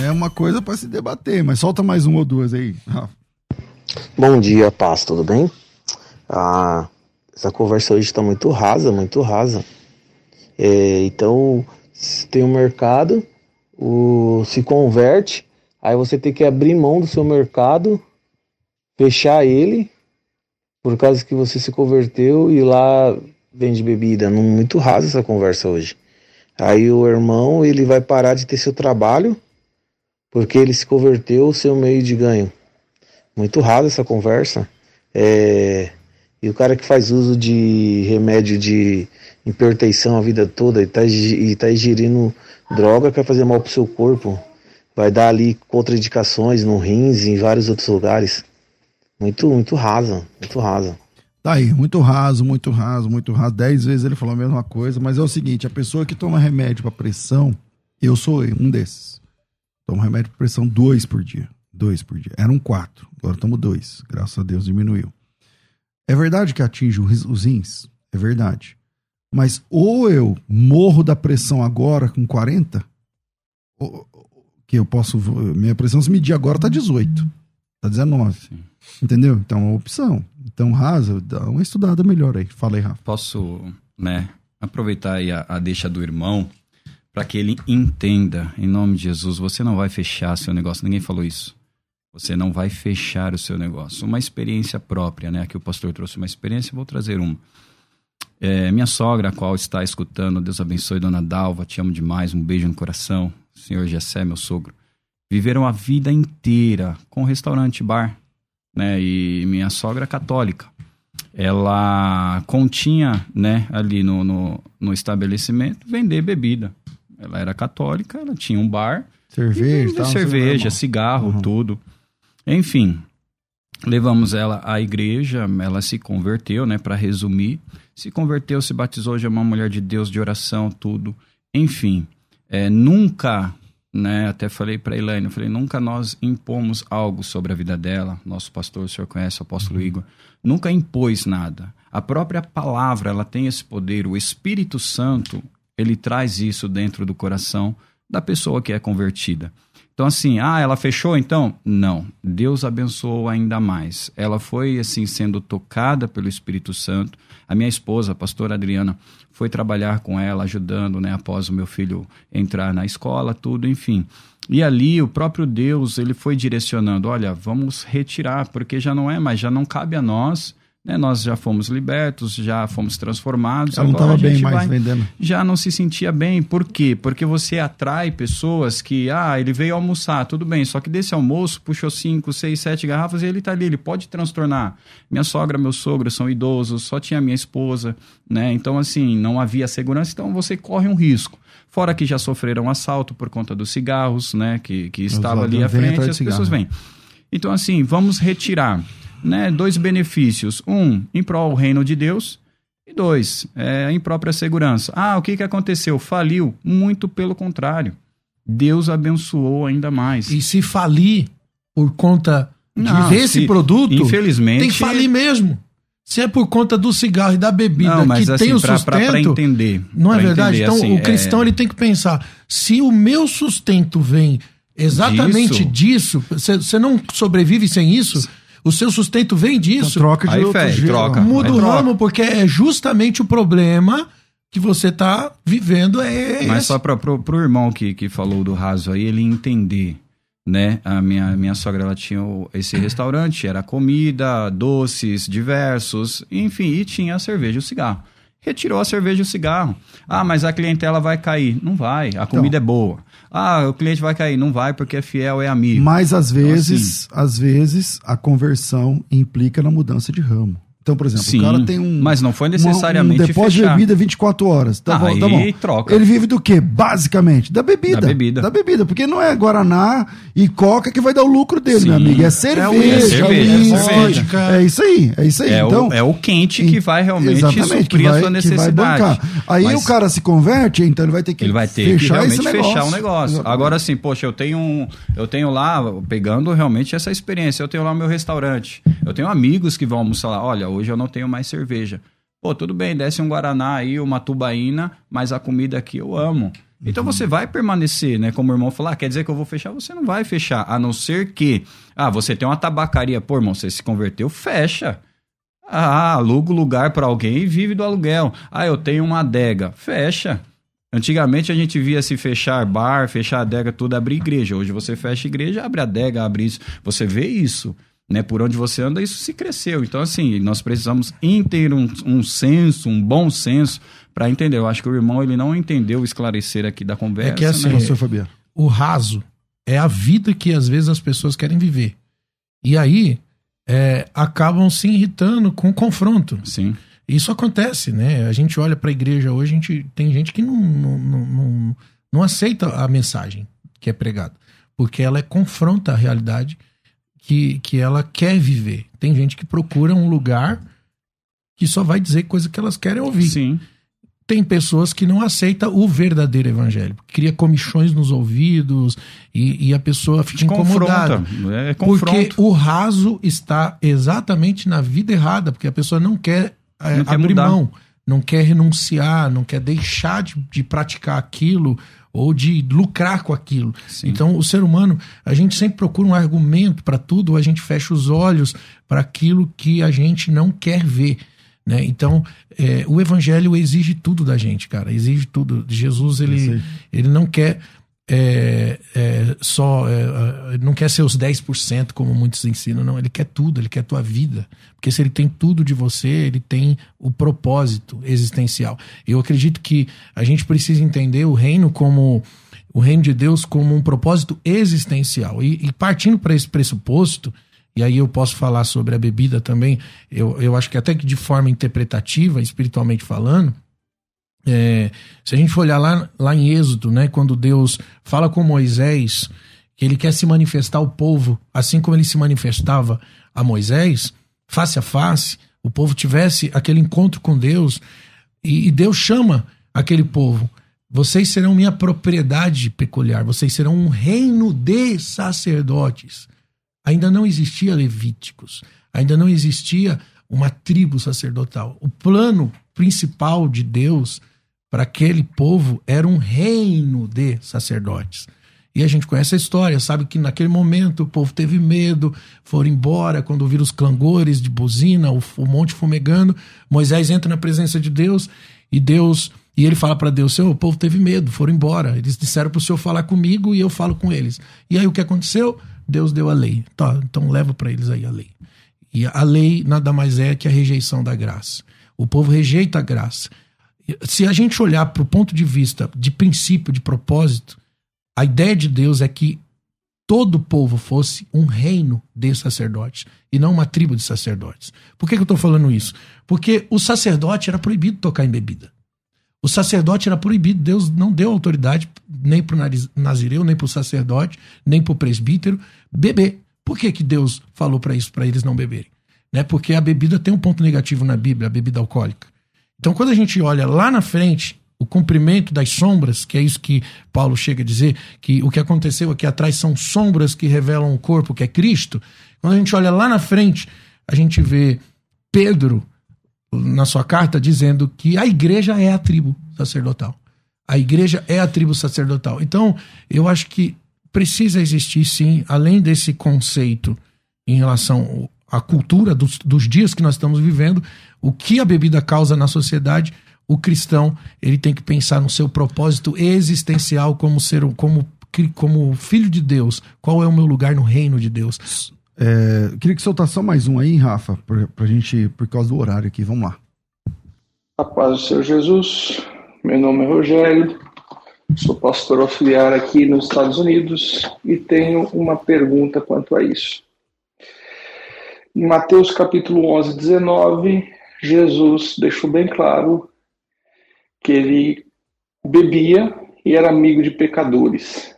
É uma coisa para se debater, mas solta mais uma ou duas aí, Rafa. Bom dia, paz, tudo bem? Ah, essa conversa hoje está muito rasa, muito rasa. É, então, tem um mercado, o, se converte, aí você tem que abrir mão do seu mercado, fechar ele, por causa que você se converteu e lá vende bebida. Não, muito rasa essa conversa hoje. Aí o irmão ele vai parar de ter seu trabalho porque ele se converteu o seu meio de ganho. Muito rasa essa conversa. É... E o cara que faz uso de remédio de hipertensão a vida toda e está e tá ingerindo droga quer fazer mal pro seu corpo. Vai dar ali contraindicações no rins e em vários outros lugares. Muito, muito rasa, muito rasa. Tá aí, muito raso, muito raso, muito raso. Dez vezes ele falou a mesma coisa, mas é o seguinte: a pessoa que toma remédio para pressão, eu sou um desses. Tomo remédio para pressão dois por dia. Dois por dia. Eram quatro, agora tomo dois. Graças a Deus diminuiu. É verdade que atinge os rins? É verdade. Mas ou eu morro da pressão agora com 40, ou, que eu posso. Minha pressão se medir agora tá 18. Tá 19. Sim. Entendeu? Então é uma opção. Então, Rasa, dá uma estudada melhor aí. Fala aí, Rafa. Posso, né, aproveitar aí a, a deixa do irmão para que ele entenda, em nome de Jesus, você não vai fechar seu negócio. Ninguém falou isso. Você não vai fechar o seu negócio. Uma experiência própria, né? Aqui o pastor trouxe uma experiência, vou trazer uma. É, minha sogra, a qual está escutando, Deus abençoe, dona Dalva, te amo demais, um beijo no coração. Senhor Gessé, meu sogro. Viveram a vida inteira com restaurante, bar, né? E minha sogra é católica. Ela continha, né, ali no, no, no estabelecimento, vender bebida. Ela era católica, ela tinha um bar. Cerveja, tal, cerveja, cigarro, uhum. tudo. Enfim, levamos ela à igreja, ela se converteu, né, para resumir se converteu, se batizou, hoje é uma mulher de Deus, de oração, tudo. Enfim, é, nunca, né, até falei para Elaine, eu falei, nunca nós impomos algo sobre a vida dela. Nosso pastor, o senhor conhece, o apóstolo uhum. Igor, nunca impôs nada. A própria palavra, ela tem esse poder. O Espírito Santo, ele traz isso dentro do coração da pessoa que é convertida. Então, assim, ah, ela fechou então? Não. Deus abençoou ainda mais. Ela foi, assim, sendo tocada pelo Espírito Santo. A minha esposa, a pastora Adriana, foi trabalhar com ela, ajudando, né, após o meu filho entrar na escola, tudo, enfim. E ali o próprio Deus, ele foi direcionando, olha, vamos retirar, porque já não é mais, já não cabe a nós né, nós já fomos libertos, já fomos transformados. Ela não estava bem mais vai, vendendo. Já não se sentia bem. Por quê? Porque você atrai pessoas que, ah, ele veio almoçar, tudo bem, só que desse almoço puxou cinco, seis, sete garrafas e ele está ali, ele pode transtornar. Minha sogra, meu sogro são idosos, só tinha minha esposa, né? Então, assim, não havia segurança, então você corre um risco. Fora que já sofreram assalto por conta dos cigarros, né? Que, que estava ali à frente, as pessoas vêm. Então, assim, vamos retirar né, dois benefícios. Um, em prol do reino de Deus. E dois, é, em própria segurança. Ah, o que, que aconteceu? Faliu? Muito pelo contrário. Deus abençoou ainda mais. E se falir por conta Não, desse se, produto, infelizmente, tem que falir mesmo. Se é por conta do cigarro e da bebida não, mas, que assim, tem o pra, sustento, pra, pra entender, não é verdade? Entender, então assim, o cristão é... ele tem que pensar: se o meu sustento vem exatamente disso, você não sobrevive sem isso. O seu sustento vem disso. Então, troca de aí, outro fé, troca. Muda o ramo, porque é justamente o problema que você está vivendo. É Mas esse. só para o irmão que, que falou do raso aí, ele entender. Né? A minha, minha sogra ela tinha esse restaurante, era comida, doces diversos, enfim, e tinha a cerveja e o cigarro retirou a cerveja e o cigarro. Ah, mas a clientela vai cair. Não vai, a comida então, é boa. Ah, o cliente vai cair. Não vai porque é fiel, é amigo. Mas às vezes, então, assim, às vezes, a conversão implica na mudança de ramo. Então, por exemplo, Sim, o cara tem um. Mas não foi necessariamente. Um, um depósito fechar. de bebida 24 horas. Tá, bom, tá bom. troca. Ele vive do quê? Basicamente, da bebida. Da bebida. Da bebida. Porque não é Guaraná e Coca que vai dar o lucro dele, Sim. meu amigo. É cerveja, é, cerveja, é, cerveja. é isso aí. É isso aí. É, então, o, é o quente que vai realmente suprir vai, a sua necessidade. Aí Mas, o cara se converte, então ele vai ter que ele vai ter fechar que realmente fechar o negócio. Exatamente. Agora, assim, poxa, eu tenho um. Eu tenho lá, pegando realmente essa experiência, eu tenho lá meu restaurante. Eu tenho amigos que vão almoçar lá. Olha, hoje eu não tenho mais cerveja. Pô, tudo bem, desce um Guaraná aí, uma tubaína, mas a comida aqui eu amo. Então uhum. você vai permanecer, né? Como o irmão falou, ah, quer dizer que eu vou fechar? Você não vai fechar, a não ser que, ah, você tem uma tabacaria, pô, irmão, você se converteu, fecha. Ah, aluga o lugar para alguém e vive do aluguel. Ah, eu tenho uma adega, fecha. Antigamente a gente via se fechar bar, fechar adega, tudo, abrir igreja. Hoje você fecha igreja, abre adega, abre isso. Você vê isso né, por onde você anda, isso se cresceu. Então, assim, nós precisamos ter um, um senso, um bom senso para entender. Eu acho que o irmão ele não entendeu esclarecer aqui da conversa. É que assim, né? Fabiano, o raso é a vida que às vezes as pessoas querem viver. E aí é, acabam se irritando com o confronto. Sim. Isso acontece, né? A gente olha para a igreja hoje, a gente tem gente que não, não, não, não aceita a mensagem que é pregada, porque ela é, confronta a realidade que, que ela quer viver. Tem gente que procura um lugar que só vai dizer coisa que elas querem ouvir. Sim. Tem pessoas que não aceitam o verdadeiro evangelho, cria comichões nos ouvidos e, e a pessoa fica incomodada. É porque o raso está exatamente na vida errada, porque a pessoa não quer, é, não abrir quer mão, não quer renunciar, não quer deixar de, de praticar aquilo ou de lucrar com aquilo. Sim. Então, o ser humano, a gente sempre procura um argumento para tudo, ou a gente fecha os olhos para aquilo que a gente não quer ver. Né? Então, é, o evangelho exige tudo da gente, cara. Exige tudo. Jesus, ele, ele não quer é, é, só é, é não quer ser os 10% como muitos ensinam, não. Ele quer tudo, ele quer tua vida. Porque se ele tem tudo de você, ele tem o propósito existencial. Eu acredito que a gente precisa entender o reino como o reino de Deus como um propósito existencial. E, e partindo para esse pressuposto, e aí eu posso falar sobre a bebida também, eu, eu acho que até que de forma interpretativa, espiritualmente falando, é, se a gente for olhar lá, lá em Êxodo, né, quando Deus fala com Moisés que ele quer se manifestar ao povo, assim como ele se manifestava a Moisés, face a face, o povo tivesse aquele encontro com Deus, e, e Deus chama aquele povo. Vocês serão minha propriedade peculiar, vocês serão um reino de sacerdotes. Ainda não existia levíticos, ainda não existia uma tribo sacerdotal. O plano principal de Deus para aquele povo era um reino de sacerdotes. E a gente conhece a história, sabe que naquele momento o povo teve medo, foram embora quando ouviram os clangores de buzina, o, o monte fumegando. Moisés entra na presença de Deus e Deus e ele fala para Deus: Senhor, o povo teve medo, foram embora. Eles disseram para o Senhor falar comigo e eu falo com eles. E aí o que aconteceu? Deus deu a lei. Tá, então leva para eles aí a lei. E a lei nada mais é que a rejeição da graça. O povo rejeita a graça. Se a gente olhar para o ponto de vista de princípio, de propósito, a ideia de Deus é que todo o povo fosse um reino de sacerdotes e não uma tribo de sacerdotes. Por que, que eu estou falando isso? Porque o sacerdote era proibido tocar em bebida. O sacerdote era proibido, Deus não deu autoridade nem para o nazireu, nem para o sacerdote, nem para o presbítero beber. Por que, que Deus falou para isso, para eles não beberem? Né? Porque a bebida tem um ponto negativo na Bíblia, a bebida alcoólica. Então, quando a gente olha lá na frente, o cumprimento das sombras, que é isso que Paulo chega a dizer, que o que aconteceu aqui atrás são sombras que revelam o corpo, que é Cristo. Quando a gente olha lá na frente, a gente vê Pedro na sua carta dizendo que a igreja é a tribo sacerdotal. A igreja é a tribo sacerdotal. Então, eu acho que precisa existir, sim, além desse conceito em relação à cultura dos, dos dias que nós estamos vivendo, o que a bebida causa na sociedade, o cristão ele tem que pensar no seu propósito existencial como ser como como filho de Deus. Qual é o meu lugar no reino de Deus? É, queria que soltasse só mais um aí, Rafa, pra, pra gente, por causa do horário aqui. Vamos lá. A paz do Senhor Jesus. Meu nome é Rogério. Sou pastor auxiliar aqui nos Estados Unidos e tenho uma pergunta quanto a isso. Em Mateus capítulo 11, 19, Jesus deixou bem claro que ele bebia e era amigo de pecadores.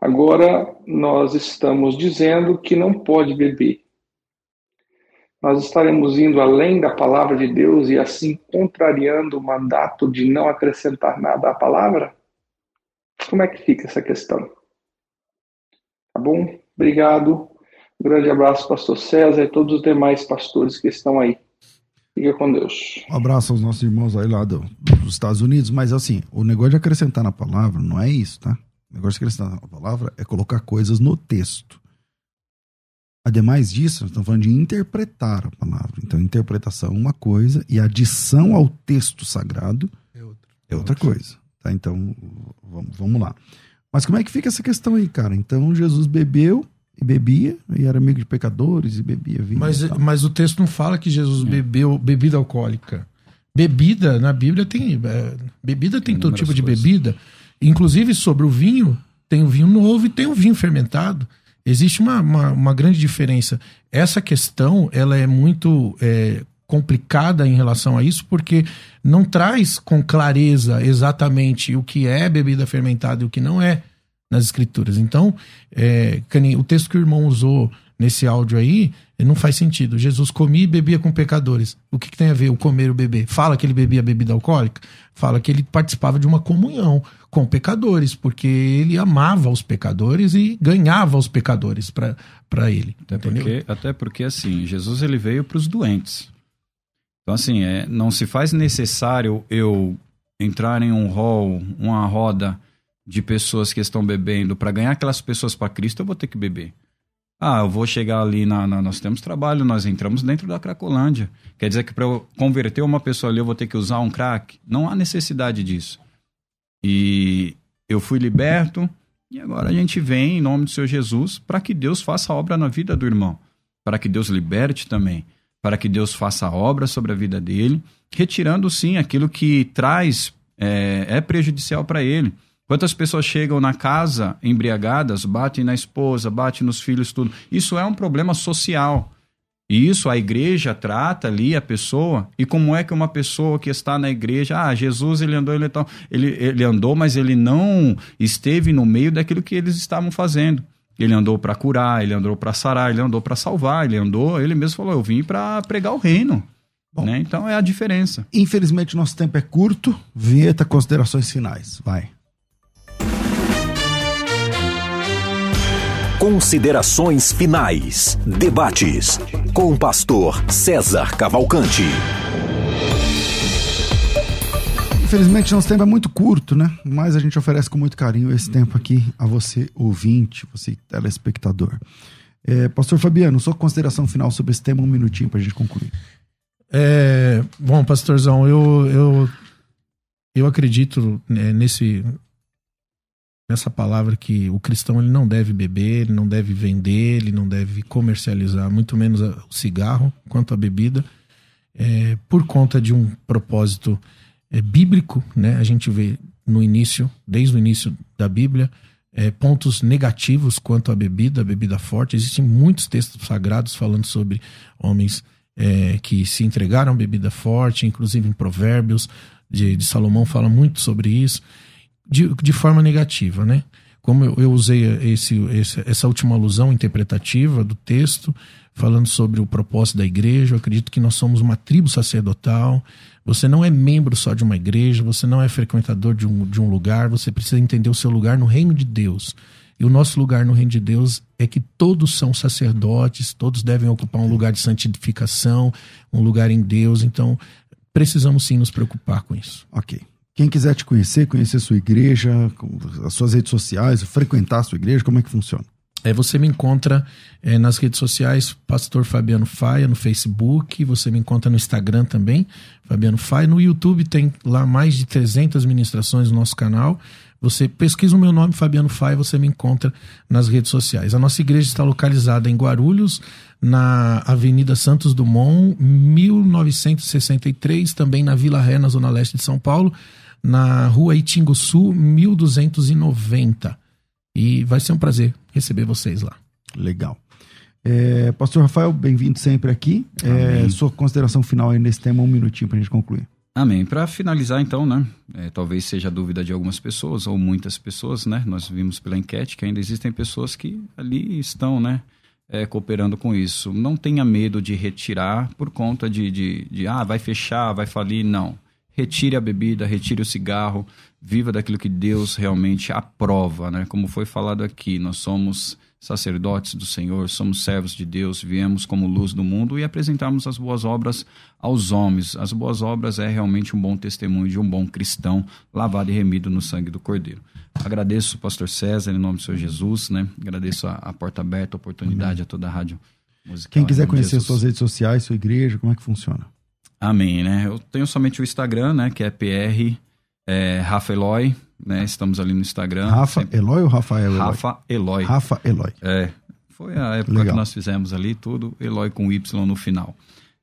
Agora nós estamos dizendo que não pode beber. Nós estaremos indo além da palavra de Deus e assim contrariando o mandato de não acrescentar nada à palavra? Como é que fica essa questão? Tá bom? Obrigado. Um grande abraço, pastor César e todos os demais pastores que estão aí. Fica com Deus. Um abraço aos nossos irmãos aí lá do, dos Estados Unidos, mas assim, o negócio de acrescentar na palavra não é isso, tá? O negócio ele está na palavra é colocar coisas no texto. Ademais disso, nós estamos falando de interpretar a palavra. Então, interpretação é uma coisa e adição ao texto sagrado é outra, é outra coisa. Tá? Então, vamos, vamos lá. Mas como é que fica essa questão aí, cara? Então, Jesus bebeu e bebia, e era amigo de pecadores e bebia vinho. Mas, mas o texto não fala que Jesus é. bebeu bebida alcoólica. Bebida, na Bíblia tem. É, bebida tem, tem todo tipo de coisas. bebida. Inclusive, sobre o vinho, tem o vinho novo e tem o vinho fermentado. Existe uma, uma, uma grande diferença. Essa questão ela é muito é, complicada em relação a isso, porque não traz com clareza exatamente o que é bebida fermentada e o que não é nas escrituras. Então, é, o texto que o irmão usou nesse áudio aí, não faz sentido. Jesus comia e bebia com pecadores. O que, que, tem a ver o comer e o beber? Fala que ele bebia bebida alcoólica? Fala que ele participava de uma comunhão com pecadores, porque ele amava os pecadores e ganhava os pecadores para ele. Até porque, até porque, assim, Jesus ele veio para os doentes. Então, assim, é, não se faz necessário eu entrar em um hall, uma roda de pessoas que estão bebendo. Para ganhar aquelas pessoas para Cristo, eu vou ter que beber. Ah, eu vou chegar ali na, na, Nós temos trabalho, nós entramos dentro da Cracolândia. Quer dizer que para eu converter uma pessoa ali eu vou ter que usar um crack? Não há necessidade disso. E eu fui liberto, e agora a gente vem em nome do Senhor Jesus para que Deus faça a obra na vida do irmão. Para que Deus liberte também. Para que Deus faça a obra sobre a vida dele, retirando sim aquilo que traz, é, é prejudicial para ele. Quantas pessoas chegam na casa embriagadas, batem na esposa, batem nos filhos, tudo. Isso é um problema social. E isso a igreja trata ali a pessoa. E como é que uma pessoa que está na igreja, ah, Jesus ele andou, ele, ele, ele andou, mas ele não esteve no meio daquilo que eles estavam fazendo. Ele andou para curar, ele andou para sarar, ele andou para salvar, ele andou, ele mesmo falou, eu vim para pregar o reino. Bom, né? Então é a diferença. Infelizmente nosso tempo é curto. Vinheta, considerações finais. Vai. Considerações finais. Debates com o pastor César Cavalcante. Infelizmente, nosso tempo é muito curto, né? Mas a gente oferece com muito carinho esse tempo aqui a você, ouvinte, você, telespectador. É, Pastor Fabiano, sua consideração final sobre esse tema, um minutinho para a gente concluir. É, bom, pastorzão, eu, eu, eu acredito né, nesse, nessa palavra que o cristão ele não deve beber, ele não deve vender, ele não deve comercializar, muito menos o cigarro quanto a bebida, é, por conta de um propósito é, bíblico, né? A gente vê no início, desde o início da Bíblia, é, pontos negativos quanto à bebida, bebida forte. Existem muitos textos sagrados falando sobre homens é, que se entregaram à bebida forte, inclusive em Provérbios de, de Salomão fala muito sobre isso, de, de forma negativa, né? Como eu, eu usei esse, esse, essa última alusão interpretativa do texto, falando sobre o propósito da igreja, eu acredito que nós somos uma tribo sacerdotal, você não é membro só de uma igreja, você não é frequentador de um, de um lugar, você precisa entender o seu lugar no reino de Deus. E o nosso lugar no reino de Deus é que todos são sacerdotes, todos devem ocupar um lugar de santificação, um lugar em Deus. Então, precisamos sim nos preocupar com isso. Ok. Quem quiser te conhecer, conhecer sua igreja, as suas redes sociais, frequentar a sua igreja, como é que funciona? É, você me encontra é, nas redes sociais, Pastor Fabiano Faia, no Facebook, você me encontra no Instagram também, Fabiano Faia. No YouTube tem lá mais de 300 ministrações no nosso canal. Você pesquisa o meu nome, Fabiano Faia, você me encontra nas redes sociais. A nossa igreja está localizada em Guarulhos, na Avenida Santos Dumont, 1963, também na Vila Ré, na Zona Leste de São Paulo, na Rua Itinguçu, 1290. E vai ser um prazer receber vocês lá. Legal. É, Pastor Rafael, bem-vindo sempre aqui. É, sua consideração final aí nesse tema, um minutinho para a gente concluir. Amém. Para finalizar, então, né? É, talvez seja dúvida de algumas pessoas ou muitas pessoas, né? Nós vimos pela enquete que ainda existem pessoas que ali estão, né? É, cooperando com isso. Não tenha medo de retirar por conta de, de, de, ah, vai fechar, vai falir. Não. Retire a bebida, retire o cigarro, viva daquilo que Deus realmente aprova, né? Como foi falado aqui, nós somos sacerdotes do Senhor, somos servos de Deus, viemos como luz do mundo e apresentamos as boas obras aos homens. As boas obras é realmente um bom testemunho de um bom cristão, lavado e remido no sangue do Cordeiro. Agradeço o pastor César, em nome do Senhor Jesus, né? Agradeço a, a porta aberta, a oportunidade Amém. a toda a rádio musical. Quem quiser conhecer suas redes sociais, sua igreja, como é que funciona? Amém, né? Eu tenho somente o Instagram, né? Que é PR é, Rafa Eloy, né? Estamos ali no Instagram. Rafa sempre... Eloy ou Rafael Eloy? Rafa Eloy. Rafa Eloy. É. Foi a época Legal. que nós fizemos ali tudo, Eloy com Y no final.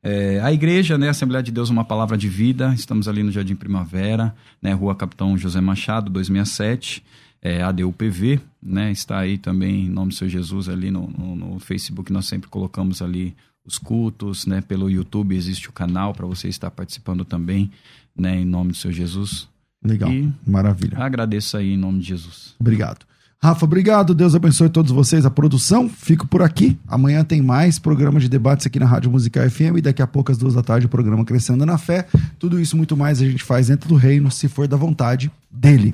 É, a igreja, né, Assembleia de Deus, uma palavra de vida. Estamos ali no Jardim Primavera, né, Rua Capitão José Machado, 267, é, ADUPV, né, está aí também, em nome do Senhor Jesus, ali no, no, no Facebook. Nós sempre colocamos ali os cultos, né, pelo YouTube existe o canal para você estar participando também, né, em nome do Senhor Jesus. Legal. E Maravilha. Agradeço aí em nome de Jesus. Obrigado. Rafa, obrigado. Deus abençoe todos vocês. A produção, fico por aqui. Amanhã tem mais programa de debates aqui na Rádio Musical FM. E daqui a pouco, às duas da tarde, o programa Crescendo na Fé. Tudo isso muito mais a gente faz dentro do reino, se for da vontade dele.